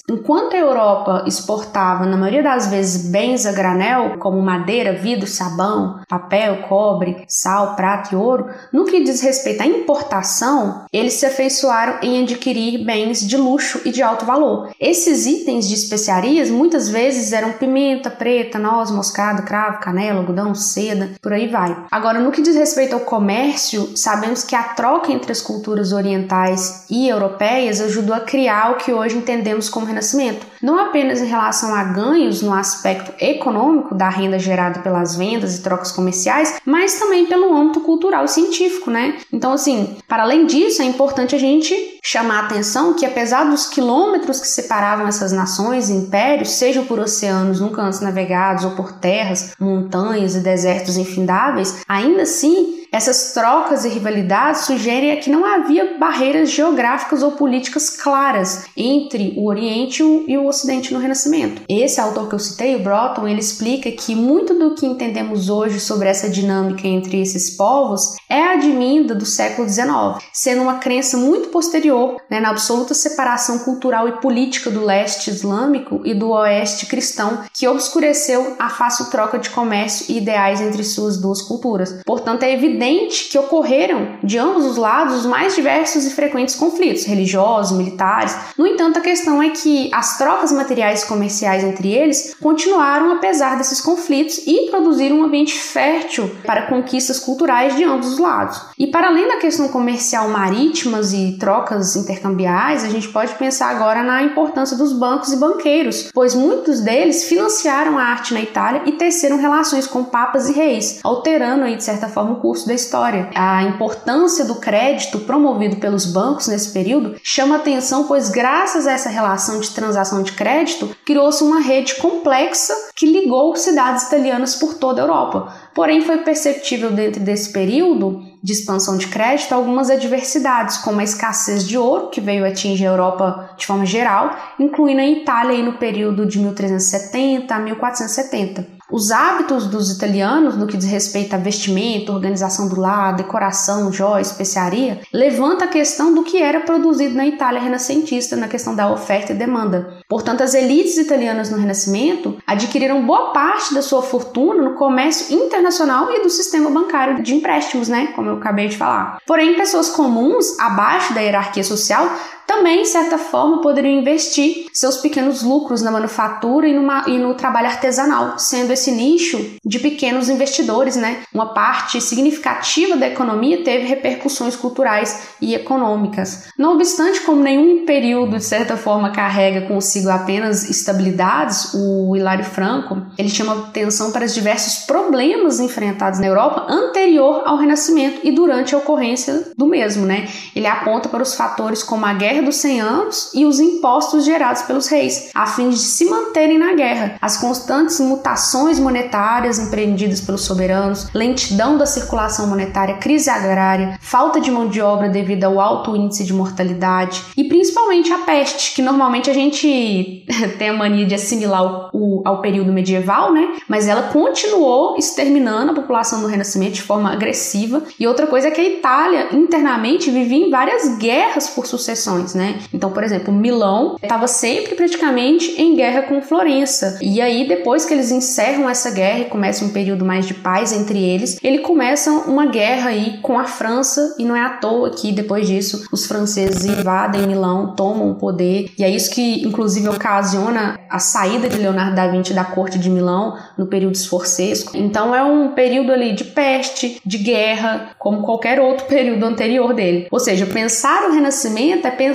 enquanto a Europa exportava, na maioria das vezes, bens a granel, como madeira, vidro, sabão, papel, cobre, sal, prata e ouro, no que diz respeito à importação, eles se afeiçoaram em adquirir bens de luxo e de alto valor. Esses itens de especiarias muitas vezes eram pimenta preta, noz, moscada, cravo, canela, algodão, seda, por aí vai. Agora, no que diz respeito ao comércio, sabemos que a troca entre as culturas orientais e europeias ajudou a criar o que hoje entendemos entendemos como renascimento, não apenas em relação a ganhos no aspecto econômico da renda gerada pelas vendas e trocas comerciais, mas também pelo âmbito cultural e científico, né? Então, assim, para além disso, é importante a gente chamar a atenção que, apesar dos quilômetros que separavam essas nações e impérios, sejam por oceanos nunca antes navegados ou por terras, montanhas e desertos infindáveis, ainda assim essas trocas e rivalidades sugerem que não havia barreiras geográficas ou políticas claras entre o Oriente e o Ocidente no Renascimento. Esse autor que eu citei, o Broughton, ele explica que muito do que entendemos hoje sobre essa dinâmica entre esses povos é advinda do século XIX, sendo uma crença muito posterior né, na absoluta separação cultural e política do leste islâmico e do oeste cristão, que obscureceu a fácil troca de comércio e ideais entre suas duas culturas. Portanto, é evidente evidente que ocorreram de ambos os lados os mais diversos e frequentes conflitos religiosos, militares. No entanto, a questão é que as trocas materiais e comerciais entre eles continuaram apesar desses conflitos e produziram um ambiente fértil para conquistas culturais de ambos os lados. E para além da questão comercial marítimas e trocas intercambiais, a gente pode pensar agora na importância dos bancos e banqueiros, pois muitos deles financiaram a arte na Itália e teceram relações com papas e reis, alterando aí de certa forma o curso da história. A importância do crédito promovido pelos bancos nesse período chama atenção, pois graças a essa relação de transação de crédito, criou-se uma rede complexa que ligou cidades italianas por toda a Europa. Porém, foi perceptível dentro desse período de expansão de crédito algumas adversidades, como a escassez de ouro, que veio atingir a Europa de forma geral, incluindo a Itália no período de 1370 a 1470. Os hábitos dos italianos no que diz respeito a vestimento, organização do lar, decoração, joias, especiaria, levanta a questão do que era produzido na Itália renascentista na questão da oferta e demanda. Portanto, as elites italianas no Renascimento adquiriram boa parte da sua fortuna no comércio internacional e do sistema bancário de empréstimos, né, como eu acabei de falar. Porém, pessoas comuns, abaixo da hierarquia social, também, de certa forma, poderiam investir seus pequenos lucros na manufatura e, numa, e no trabalho artesanal, sendo esse nicho de pequenos investidores, né? Uma parte significativa da economia teve repercussões culturais e econômicas. Não obstante, como nenhum período, de certa forma, carrega consigo apenas estabilidades, o Hilário Franco ele chama atenção para os diversos problemas enfrentados na Europa anterior ao Renascimento e durante a ocorrência do mesmo, né? Ele aponta para os fatores como a Guerra dos 100 Anos e os impostos gerados pelos reis, a fim de se manterem na guerra, as constantes mutações monetárias empreendidas pelos soberanos, lentidão da circulação monetária, crise agrária, falta de mão de obra devido ao alto índice de mortalidade e principalmente a peste, que normalmente a gente tem a mania de assimilar o, ao período medieval, né? Mas ela continuou exterminando a população no Renascimento de forma agressiva. E outra coisa é que a Itália internamente vivia em várias guerras por sucessões, né? Então, por exemplo, Milão estava sempre praticamente em guerra com Florença. E aí, depois que eles encerram essa guerra e começa um período mais de paz entre eles, ele começa uma guerra aí com a França. E não é à toa que depois disso os franceses invadem Milão, tomam o poder. E é isso que, inclusive, ocasiona a saída de Leonardo da Vinci da corte de Milão no período esforcesco. Então, é um período ali de peste, de guerra, como qualquer outro período anterior dele. Ou seja, pensar o Renascimento é pensar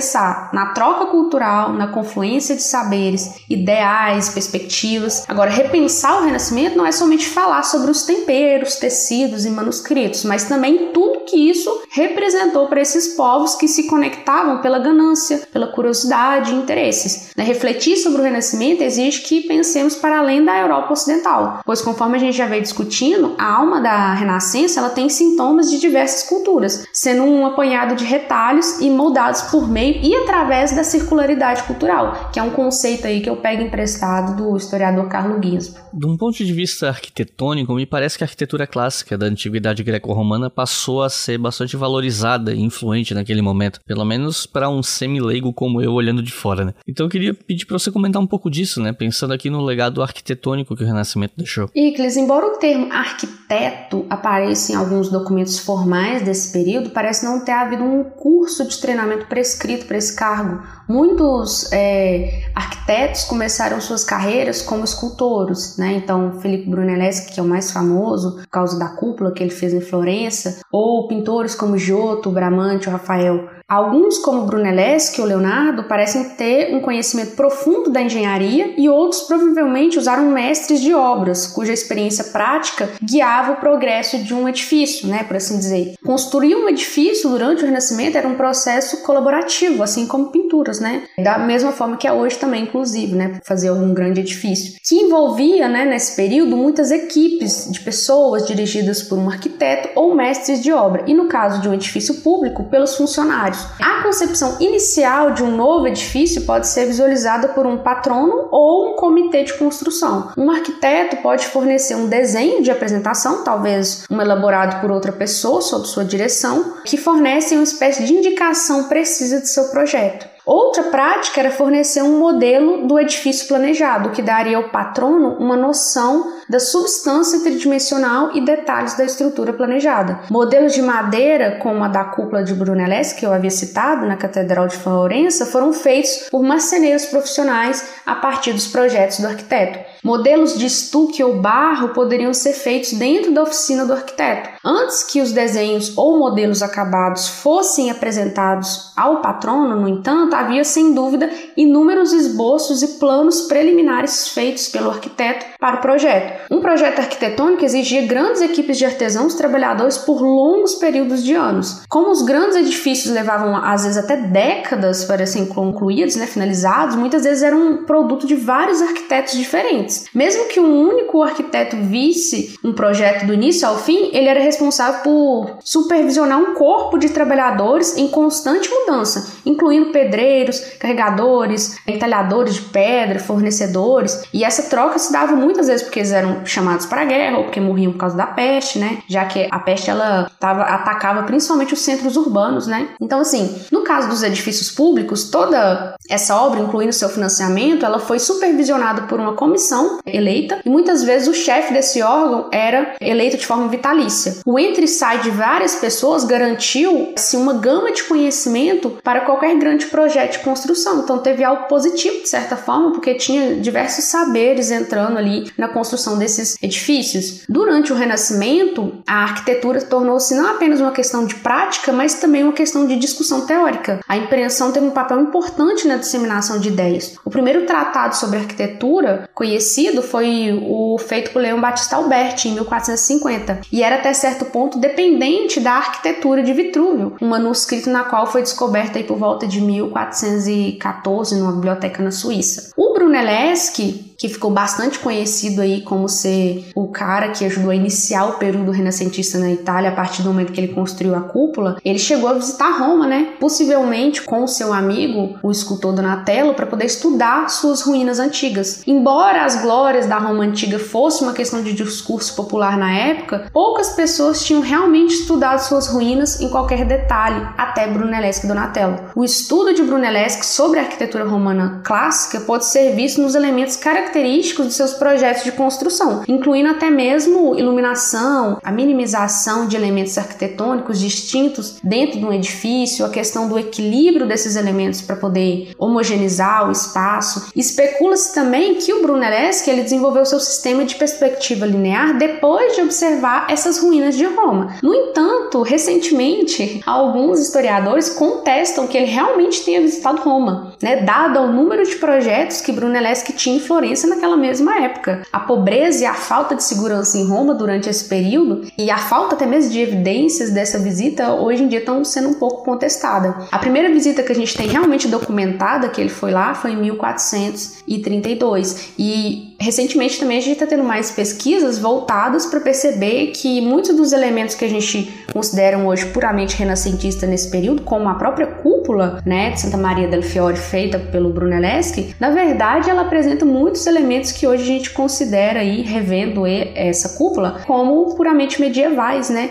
na troca cultural, na confluência de saberes, ideais, perspectivas. Agora, repensar o Renascimento não é somente falar sobre os temperos, tecidos e manuscritos, mas também tudo que isso representou para esses povos que se conectavam pela ganância, pela curiosidade e interesses. Né? Refletir sobre o Renascimento exige que pensemos para além da Europa Ocidental, pois conforme a gente já veio discutindo, a alma da Renascença ela tem sintomas de diversas culturas, sendo um apanhado de retalhos e moldados por meio e através da circularidade cultural, que é um conceito aí que eu pego emprestado do historiador Carlo Ginzburg. De um ponto de vista arquitetônico, me parece que a arquitetura clássica da antiguidade greco-romana passou a ser bastante valorizada e influente naquele momento, pelo menos para um semi-leigo como eu olhando de fora, né? Então eu queria pedir para você comentar um pouco disso, né? Pensando aqui no legado arquitetônico que o Renascimento deixou. Icles, embora o termo arquiteto apareça em alguns documentos formais desse período, parece não ter havido um curso de treinamento prescrito para esse cargo. Muitos é, arquitetos começaram suas carreiras como escultores, né? Então, Felipe Brunelleschi, que é o mais famoso por causa da cúpula que ele fez em Florença, ou pintores como Giotto, Bramante Rafael Alguns, como Brunelleschi ou Leonardo, parecem ter um conhecimento profundo da engenharia e outros provavelmente usaram mestres de obras, cuja experiência prática guiava o progresso de um edifício, né, por assim dizer. Construir um edifício durante o Renascimento era um processo colaborativo, assim como pinturas, né, da mesma forma que é hoje também, inclusive, né, fazer algum grande edifício, que envolvia, né, nesse período muitas equipes de pessoas dirigidas por um arquiteto ou mestres de obra, e no caso de um edifício público, pelos funcionários. A concepção inicial de um novo edifício pode ser visualizada por um patrono ou um comitê de construção. Um arquiteto pode fornecer um desenho de apresentação, talvez um elaborado por outra pessoa sob sua direção, que fornece uma espécie de indicação precisa de seu projeto. Outra prática era fornecer um modelo do edifício planejado, que daria ao patrono uma noção da substância tridimensional e detalhes da estrutura planejada. Modelos de madeira, como a da cúpula de Brunelleschi, que eu havia citado na Catedral de Florença, foram feitos por marceneiros profissionais a partir dos projetos do arquiteto. Modelos de estuque ou barro poderiam ser feitos dentro da oficina do arquiteto. Antes que os desenhos ou modelos acabados fossem apresentados ao patrono, no entanto, havia sem dúvida inúmeros esboços e planos preliminares feitos pelo arquiteto para o projeto. Um projeto arquitetônico exigia grandes equipes de artesãos trabalhadores por longos períodos de anos. Como os grandes edifícios levavam às vezes até décadas para serem concluídos, né, finalizados, muitas vezes eram um produto de vários arquitetos diferentes. Mesmo que um único arquiteto visse um projeto do início ao fim, ele era responsável por supervisionar um corpo de trabalhadores em constante mudança, incluindo pedreiros, carregadores, entalhadores de pedra, fornecedores, e essa troca se dava muitas vezes porque eles eram chamados para a guerra ou porque morriam por causa da peste, né? Já que a peste ela tava, atacava principalmente os centros urbanos, né? Então, assim, no caso dos edifícios públicos, toda essa obra, incluindo seu financiamento, ela foi supervisionada por uma comissão eleita e muitas vezes o chefe desse órgão era eleito de forma vitalícia. O entre e sai de várias pessoas garantiu assim, uma gama de conhecimento para qualquer grande projeto de construção. Então, teve algo positivo, de certa forma, porque tinha diversos saberes entrando ali na construção desses edifícios. Durante o Renascimento, a arquitetura tornou-se não apenas uma questão de prática, mas também uma questão de discussão teórica. A impressão teve um papel importante na disseminação de ideias. O primeiro tratado sobre arquitetura conhecido foi o feito por Leão Batista Alberti em 1450 e era até certo ponto dependente da arquitetura de Vitrúvio, um manuscrito na qual foi descoberta aí por volta de 1414 numa biblioteca na Suíça. O Brunelleschi que ficou bastante conhecido aí como ser o cara que ajudou a iniciar o período renascentista na Itália a partir do momento que ele construiu a cúpula, ele chegou a visitar Roma, né? Possivelmente com o seu amigo, o escultor Donatello, para poder estudar suas ruínas antigas. Embora as glórias da Roma antiga fosse uma questão de discurso popular na época, poucas pessoas tinham realmente estudado suas ruínas em qualquer detalhe, até Brunelleschi e Donatello. O estudo de Brunelleschi sobre a arquitetura romana clássica pode ser visto nos elementos característicos característicos dos seus projetos de construção, incluindo até mesmo iluminação, a minimização de elementos arquitetônicos distintos dentro de um edifício, a questão do equilíbrio desses elementos para poder homogeneizar o espaço. Especula-se também que o Brunelleschi ele desenvolveu seu sistema de perspectiva linear depois de observar essas ruínas de Roma. No entanto, recentemente, alguns historiadores contestam que ele realmente tenha visitado Roma, né, dado o número de projetos que Brunelleschi tinha em Florença naquela mesma época. A pobreza e a falta de segurança em Roma durante esse período e a falta até mesmo de evidências dessa visita hoje em dia estão sendo um pouco contestada. A primeira visita que a gente tem realmente documentada que ele foi lá foi em 1432 e recentemente também a gente está tendo mais pesquisas voltadas para perceber que muitos dos elementos que a gente considera hoje puramente renascentista nesse período, como a própria cúpula né, de Santa Maria del Fiore feita pelo Brunelleschi, na verdade ela apresenta muitos elementos que hoje a gente considera aí, revendo essa cúpula, como puramente medievais, né?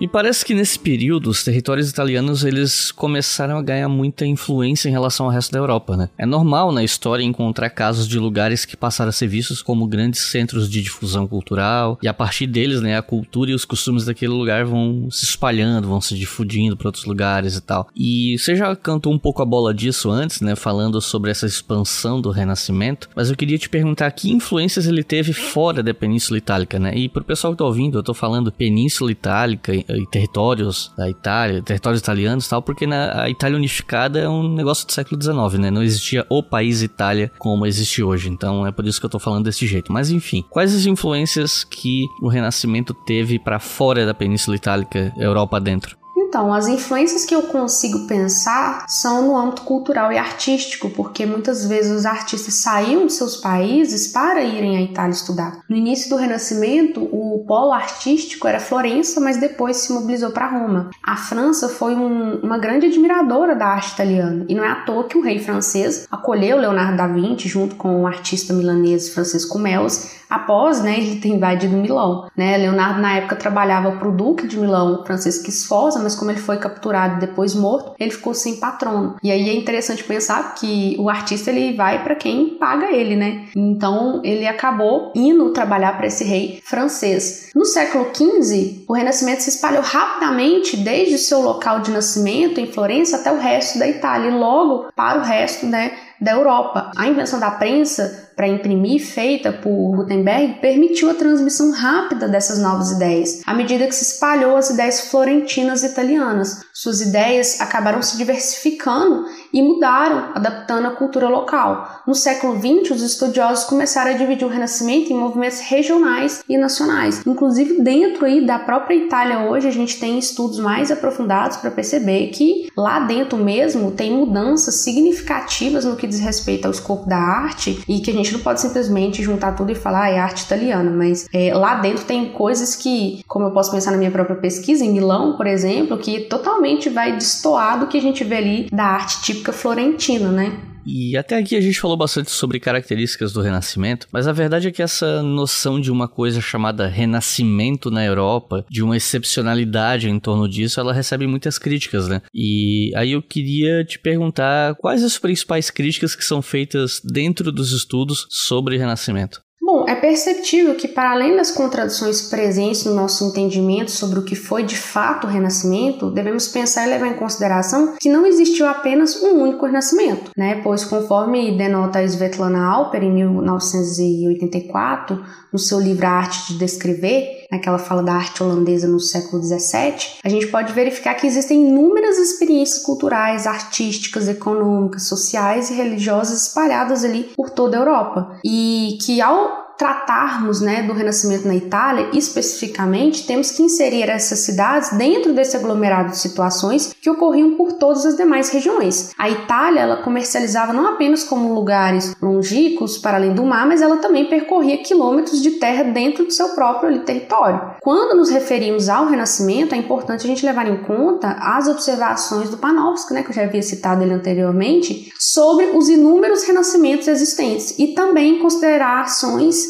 E parece que nesse período os territórios italianos eles começaram a ganhar muita influência em relação ao resto da Europa, né? É normal na história encontrar casos de lugares que passaram a ser vistos como grandes centros de difusão cultural e a partir deles, né, a cultura e os costumes daquele lugar vão se espalhando, vão se difundindo para outros lugares e tal. E você já cantou um pouco a bola disso antes, né, falando sobre essa expansão do Renascimento, mas eu queria te perguntar que influências ele teve fora da Península Itálica, né? E pro pessoal que tá ouvindo, eu tô falando Península Itálica e territórios da Itália, territórios italianos e tal, porque na, a Itália unificada é um negócio do século XIX, né? Não existia o país Itália como existe hoje. Então é por isso que eu tô falando desse jeito. Mas enfim, quais as influências que o Renascimento teve para fora da Península Itálica, Europa dentro? Então, as influências que eu consigo pensar são no âmbito cultural e artístico, porque muitas vezes os artistas saíam de seus países para irem à Itália estudar. No início do Renascimento, o polo artístico era Florença, mas depois se mobilizou para Roma. A França foi um, uma grande admiradora da arte italiana, e não é à toa que o rei francês acolheu Leonardo da Vinci junto com o artista milanês Francisco Melos após né, ele ter invadido Milão. Né? Leonardo, na época, trabalhava para o Duque de Milão, Francisco Sforza, mas como ele foi capturado e depois morto, ele ficou sem patrono. E aí é interessante pensar que o artista ele vai para quem paga ele, né? Então ele acabou indo trabalhar para esse rei francês. No século XV, o Renascimento se espalhou rapidamente desde o seu local de nascimento em Florença até o resto da Itália e logo para o resto, né? Da Europa. A invenção da prensa para imprimir, feita por Gutenberg, permitiu a transmissão rápida dessas novas ideias, à medida que se espalhou as ideias florentinas e italianas. Suas ideias acabaram se diversificando e mudaram, adaptando a cultura local. No século XX, os estudiosos começaram a dividir o Renascimento em movimentos regionais e nacionais. Inclusive, dentro aí da própria Itália hoje, a gente tem estudos mais aprofundados para perceber que lá dentro mesmo tem mudanças significativas no que diz respeito ao escopo da arte e que a gente não pode simplesmente juntar tudo e falar ah, é arte italiana, mas é, lá dentro tem coisas que, como eu posso pensar na minha própria pesquisa, em Milão, por exemplo, que totalmente vai destoar do que a gente vê ali da arte típica florentina, né? E até aqui a gente falou bastante sobre características do Renascimento, mas a verdade é que essa noção de uma coisa chamada Renascimento na Europa, de uma excepcionalidade em torno disso, ela recebe muitas críticas, né? E aí eu queria te perguntar quais as principais críticas que são feitas dentro dos estudos sobre Renascimento. Bom, é perceptível que, para além das contradições presentes no nosso entendimento sobre o que foi de fato o Renascimento, devemos pensar e levar em consideração que não existiu apenas um único Renascimento, né? Pois, conforme denota Svetlana Alper em 1984, no seu livro A Arte de Descrever, naquela fala da arte holandesa no século XVII, a gente pode verificar que existem inúmeras experiências culturais, artísticas, econômicas, sociais e religiosas espalhadas ali por toda a Europa. E que ao tratarmos né, do Renascimento na Itália, especificamente, temos que inserir essas cidades dentro desse aglomerado de situações que ocorriam por todas as demais regiões. A Itália ela comercializava não apenas como lugares longínquos para além do mar, mas ela também percorria quilômetros de terra dentro do seu próprio ali, território. Quando nos referimos ao Renascimento, é importante a gente levar em conta as observações do Panofsky, né, que eu já havia citado ele anteriormente, sobre os inúmeros renascimentos existentes e também considerar ações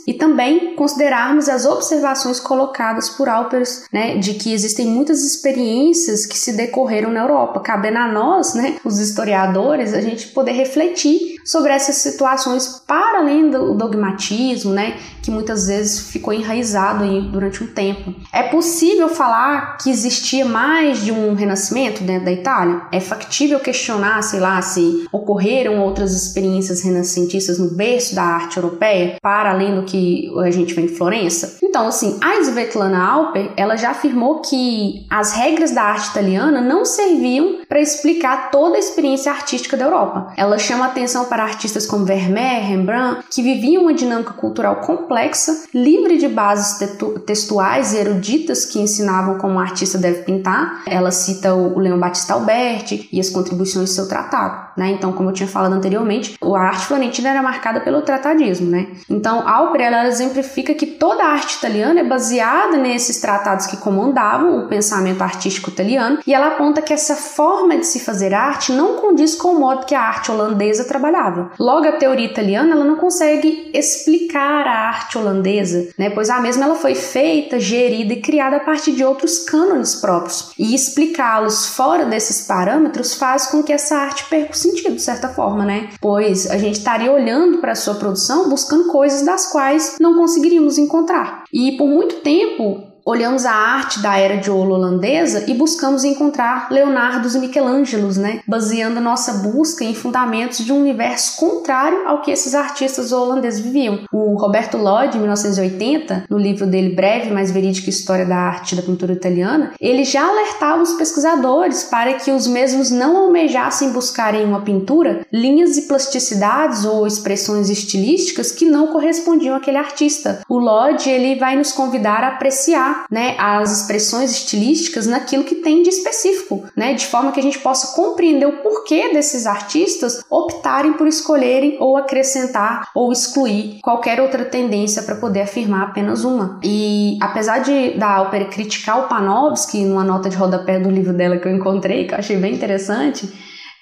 e também considerarmos as observações colocadas por Alpers, né, de que existem muitas experiências que se decorreram na Europa. Cabendo a nós, né, os historiadores, a gente poder refletir sobre essas situações para além do dogmatismo, né, que muitas vezes ficou enraizado aí durante um tempo. É possível falar que existia mais de um renascimento dentro da Itália? É factível questionar, sei lá, se ocorreram outras experiências renascentistas no berço da arte europeia, para além do que a gente vê em Florença? Então, assim, a Svetlana Alper, ela já afirmou que as regras da arte italiana não serviam para explicar toda a experiência artística da Europa. Ela chama atenção para artistas como Vermeer, Rembrandt, que viviam uma dinâmica cultural complexa, livre de bases textuais e eruditas que ensinavam como um artista deve pintar. Ela cita o Leon Battista Alberti e as contribuições do seu tratado. Né? Então, como eu tinha falado anteriormente, a arte florentina era marcada pelo tratadismo. Né? Então, Alper ela exemplifica que toda a arte italiana é baseada nesses tratados que comandavam o pensamento artístico italiano e ela aponta que essa forma de se fazer arte não condiz com o modo que a arte holandesa trabalhava Logo, a teoria italiana ela não consegue explicar a arte holandesa, né? pois a mesma ela foi feita, gerida e criada a partir de outros cânones próprios. E explicá-los fora desses parâmetros faz com que essa arte perca sentido, de certa forma, né? Pois a gente estaria olhando para a sua produção buscando coisas das quais não conseguiríamos encontrar. E por muito tempo, olhamos a arte da era de ouro holandesa e buscamos encontrar Leonardos e Michelangelos, né? Baseando nossa busca em fundamentos de um universo contrário ao que esses artistas holandeses viviam. O Roberto Lloyd, em 1980, no livro dele Breve, mas Verídica História da Arte e da Pintura Italiana, ele já alertava os pesquisadores para que os mesmos não almejassem buscar em uma pintura linhas e plasticidades ou expressões estilísticas que não correspondiam àquele artista. O Lloyd, ele vai nos convidar a apreciar né, as expressões estilísticas naquilo que tem de específico, né, de forma que a gente possa compreender o porquê desses artistas optarem por escolherem ou acrescentar ou excluir qualquer outra tendência para poder afirmar apenas uma. E apesar de da Alper criticar o Panofsky numa nota de rodapé do livro dela que eu encontrei, que eu achei bem interessante,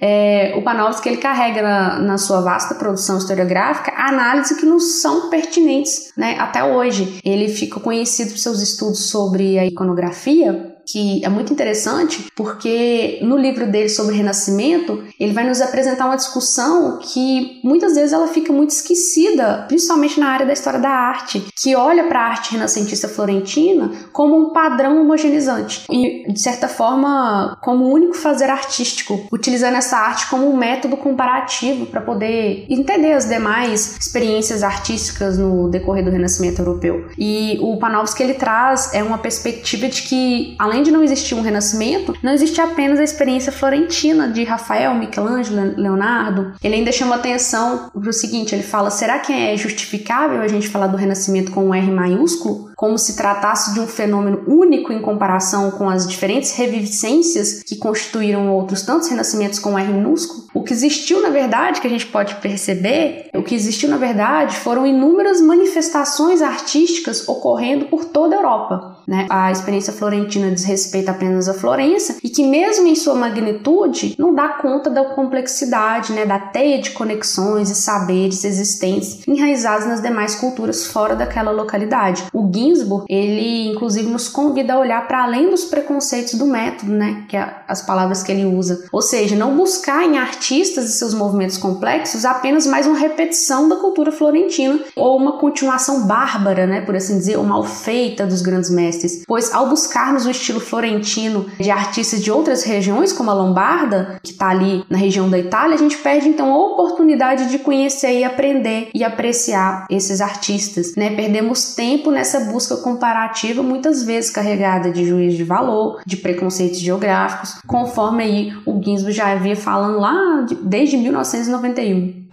é, o Panofsky ele carrega na, na, sua vasta produção historiográfica análises que nos são pertinentes né, até hoje. Ele fica conhecido por seus estudos sobre a iconografia, que é muito interessante, porque no livro dele sobre Renascimento, ele vai nos apresentar uma discussão que muitas vezes ela fica muito esquecida, principalmente na área da história da arte, que olha para a arte renascentista florentina como um padrão homogeneizante e, de certa forma, como o único fazer artístico, utilizando essa arte como um método comparativo para poder entender as demais experiências artísticas no decorrer do Renascimento europeu. E o Panofsky ele traz é uma perspectiva de que, além além de não existir um renascimento, não existe apenas a experiência florentina de Rafael, Michelangelo, Leonardo. Ele ainda chama atenção para o seguinte: ele fala, será que é justificável a gente falar do renascimento com um R maiúsculo? Como se tratasse de um fenômeno único em comparação com as diferentes reviviscências que constituíram outros tantos renascimentos com R minúsculo? O que existiu, na verdade, que a gente pode perceber, o que existiu, na verdade, foram inúmeras manifestações artísticas ocorrendo por toda a Europa. Né? A experiência florentina diz respeito apenas à Florença e que, mesmo em sua magnitude, não dá conta da complexidade, né? da teia de conexões e saberes existentes enraizados nas demais culturas fora daquela localidade. O Ginsburg, ele inclusive nos convida a olhar para além dos preconceitos do método, né? que é as palavras que ele usa. Ou seja, não buscar em artistas e seus movimentos complexos apenas mais uma repetição da cultura florentina ou uma continuação bárbara, né? por assim dizer, ou mal feita dos grandes mestres pois ao buscarmos o estilo florentino de artistas de outras regiões, como a Lombarda, que está ali na região da Itália, a gente perde então a oportunidade de conhecer e aprender e apreciar esses artistas, né? Perdemos tempo nessa busca comparativa, muitas vezes carregada de juízo de valor, de preconceitos geográficos, conforme aí o Ginsburg já havia falando lá de, desde 1991.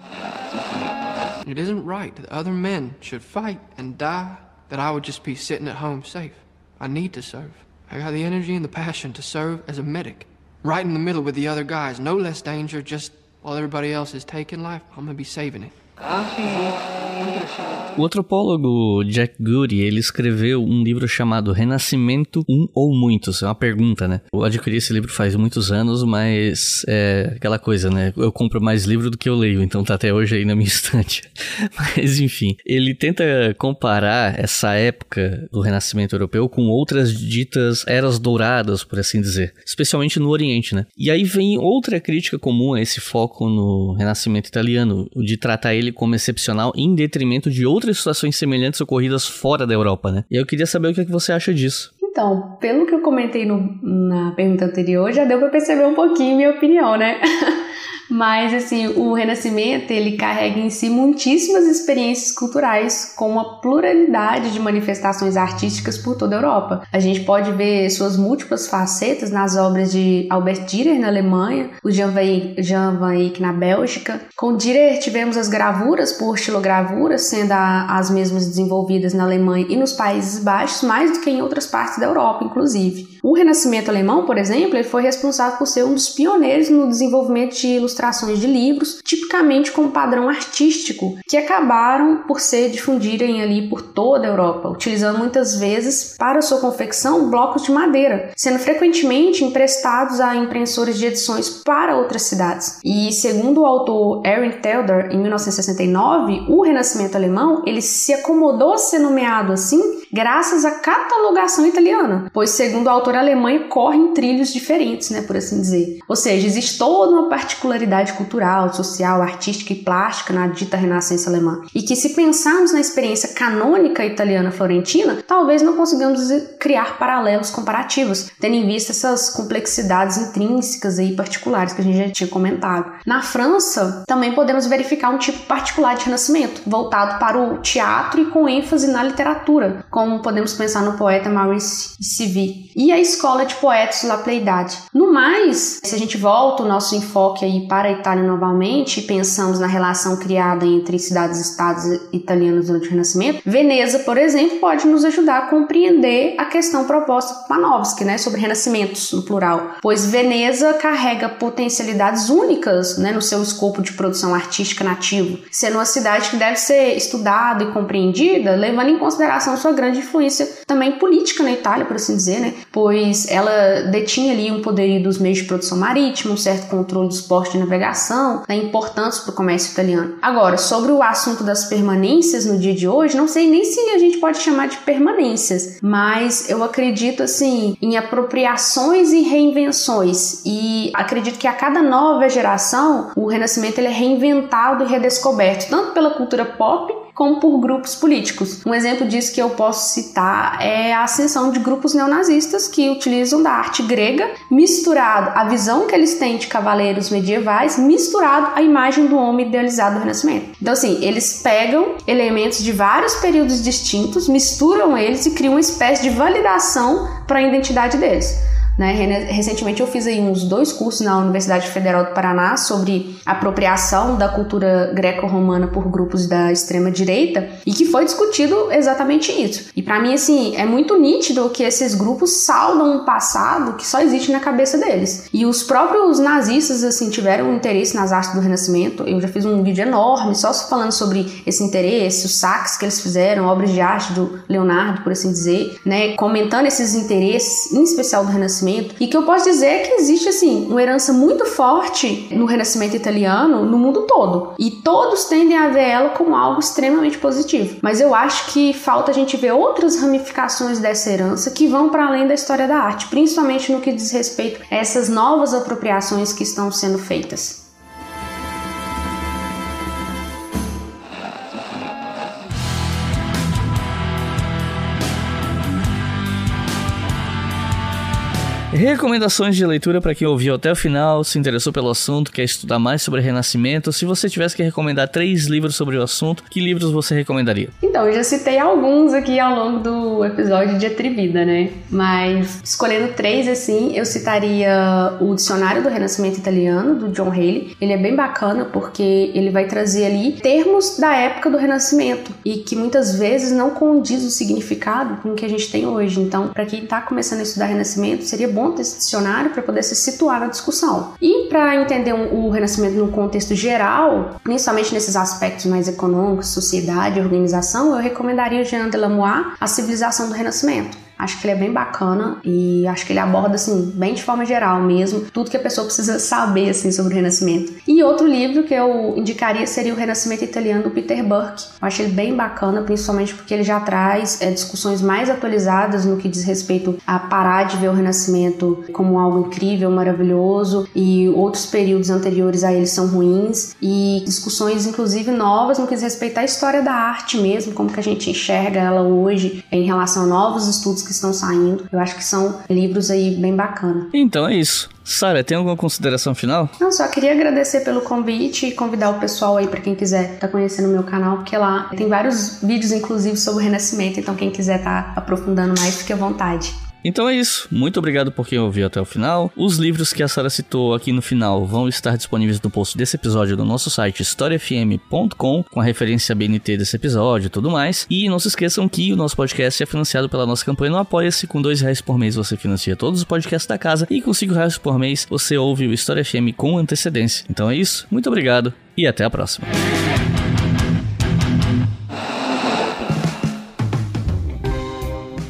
It isn't right that other safe. Right in the middle with the other guys. No less danger, just while everybody else is taking life, I'm gonna be saving it. O antropólogo Jack Goody, ele escreveu um livro chamado Renascimento Um ou Muitos. É uma pergunta, né? Eu adquiri esse livro faz muitos anos, mas é aquela coisa, né? Eu compro mais livro do que eu leio, então tá até hoje aí na minha estante. Mas enfim, ele tenta comparar essa época do Renascimento Europeu com outras ditas eras douradas, por assim dizer, especialmente no Oriente, né? E aí vem outra crítica comum a esse foco no Renascimento italiano, de tratar ele como excepcional em detrimento de outras outras situações semelhantes ocorridas fora da Europa, né? E eu queria saber o que, é que você acha disso. Então, pelo que eu comentei no, na pergunta anterior, já deu para perceber um pouquinho minha opinião, né? Mas assim, o Renascimento ele carrega em si muitíssimas experiências culturais com uma pluralidade de manifestações artísticas por toda a Europa. A gente pode ver suas múltiplas facetas nas obras de Albert Dürer na Alemanha, o Jan van Eyck na Bélgica. Com Dürer tivemos as gravuras por estilogravuras, sendo a, as mesmas desenvolvidas na Alemanha e nos Países Baixos, mais do que em outras partes da Europa, inclusive. O Renascimento alemão, por exemplo, ele foi responsável por ser um dos pioneiros no desenvolvimento de ilustrações de livros, tipicamente com padrão artístico, que acabaram por se difundirem ali por toda a Europa, utilizando muitas vezes para sua confecção blocos de madeira, sendo frequentemente emprestados a imprensores de edições para outras cidades. E segundo o autor Aaron Telder, em 1969, o Renascimento alemão ele se acomodou a ser nomeado assim graças à catalogação italiana, pois segundo o autor a Alemanha corre em trilhos diferentes, né, por assim dizer. Ou seja, existe toda uma particularidade diversidade cultural, social, artística e plástica na dita Renascença alemã. E que, se pensarmos na experiência canônica italiana florentina, talvez não consigamos criar paralelos comparativos, tendo em vista essas complexidades intrínsecas e particulares que a gente já tinha comentado. Na França, também podemos verificar um tipo particular de renascimento, voltado para o teatro e com ênfase na literatura, como podemos pensar no poeta Maurice Sivy, e a escola de poetas La Pleidade. No mais, se a gente volta o nosso enfoque aí para para a Itália novamente, pensamos na relação criada entre cidades-estados italianos durante o Renascimento, Veneza, por exemplo, pode nos ajudar a compreender a questão proposta por Panofsky, né, sobre renascimentos no plural, pois Veneza carrega potencialidades únicas né, no seu escopo de produção artística nativo, sendo uma cidade que deve ser estudada e compreendida, levando em consideração sua grande influência também política na Itália, por assim dizer, né, pois ela detinha ali um poderio dos meios de produção marítima, um certo controle dos portos navegação, né, importantes para o comércio italiano. Agora, sobre o assunto das permanências no dia de hoje, não sei nem se a gente pode chamar de permanências, mas eu acredito assim em apropriações e reinvenções e acredito que a cada nova geração o Renascimento ele é reinventado e redescoberto tanto pela cultura pop como por grupos políticos. Um exemplo disso que eu posso citar é a ascensão de grupos neonazistas que utilizam da arte grega, misturado a visão que eles têm de cavaleiros medievais, misturado à imagem do homem idealizado do Renascimento. Então, assim, eles pegam elementos de vários períodos distintos, misturam eles e criam uma espécie de validação para a identidade deles. Né? Recentemente eu fiz aí uns dois cursos na Universidade Federal do Paraná sobre apropriação da cultura greco-romana por grupos da extrema direita e que foi discutido exatamente isso. E para mim assim é muito nítido que esses grupos saudam um passado que só existe na cabeça deles. E os próprios nazistas assim tiveram interesse nas artes do Renascimento. Eu já fiz um vídeo enorme só falando sobre esse interesse, os saques que eles fizeram, obras de arte do Leonardo, por assim dizer, né, comentando esses interesses, em especial do Renascimento Renascimento. E que eu posso dizer que existe, assim, uma herança muito forte no Renascimento italiano no mundo todo. E todos tendem a ver ela como algo extremamente positivo. Mas eu acho que falta a gente ver outras ramificações dessa herança que vão para além da história da arte, principalmente no que diz respeito a essas novas apropriações que estão sendo feitas. Recomendações de leitura para quem ouviu até o final, se interessou pelo assunto, quer estudar mais sobre Renascimento. Se você tivesse que recomendar três livros sobre o assunto, que livros você recomendaria? Então, eu já citei alguns aqui ao longo do episódio de Atrevida, né? Mas escolhendo três, assim, eu citaria o Dicionário do Renascimento Italiano, do John Haley. Ele é bem bacana porque ele vai trazer ali termos da época do Renascimento e que muitas vezes não condiz o significado com o que a gente tem hoje. Então, para quem está começando a estudar Renascimento, seria bom esse dicionário para poder se situar na discussão. E para entender o Renascimento no contexto geral, principalmente nesses aspectos mais econômicos, sociedade, organização, eu recomendaria Jean de Lamois, A Civilização do Renascimento. Acho que ele é bem bacana e acho que ele aborda, assim, bem de forma geral mesmo, tudo que a pessoa precisa saber, assim, sobre o Renascimento. E outro livro que eu indicaria seria o Renascimento Italiano do Peter Burke. Eu acho ele bem bacana, principalmente porque ele já traz é, discussões mais atualizadas no que diz respeito a parar de ver o Renascimento como algo incrível, maravilhoso e outros períodos anteriores a ele são ruins e discussões, inclusive, novas no que diz respeito à história da arte mesmo, como que a gente enxerga ela hoje em relação a novos estudos que estão saindo. Eu acho que são livros aí bem bacanas. Então é isso. Sara, tem alguma consideração final? Não, só queria agradecer pelo convite e convidar o pessoal aí para quem quiser estar tá conhecendo o meu canal, porque lá tem vários vídeos, inclusive, sobre o Renascimento, então quem quiser estar tá aprofundando mais, fique à vontade. Então é isso. Muito obrigado por quem ouviu até o final. Os livros que a Sara citou aqui no final vão estar disponíveis no post desse episódio no nosso site historiafm.com, com a referência BNT desse episódio e tudo mais. E não se esqueçam que o nosso podcast é financiado pela nossa campanha no Apoia-se. Com dois reais por mês você financia todos os podcasts da casa e com cinco reais por mês você ouve o História FM com antecedência. Então é isso. Muito obrigado e até a próxima.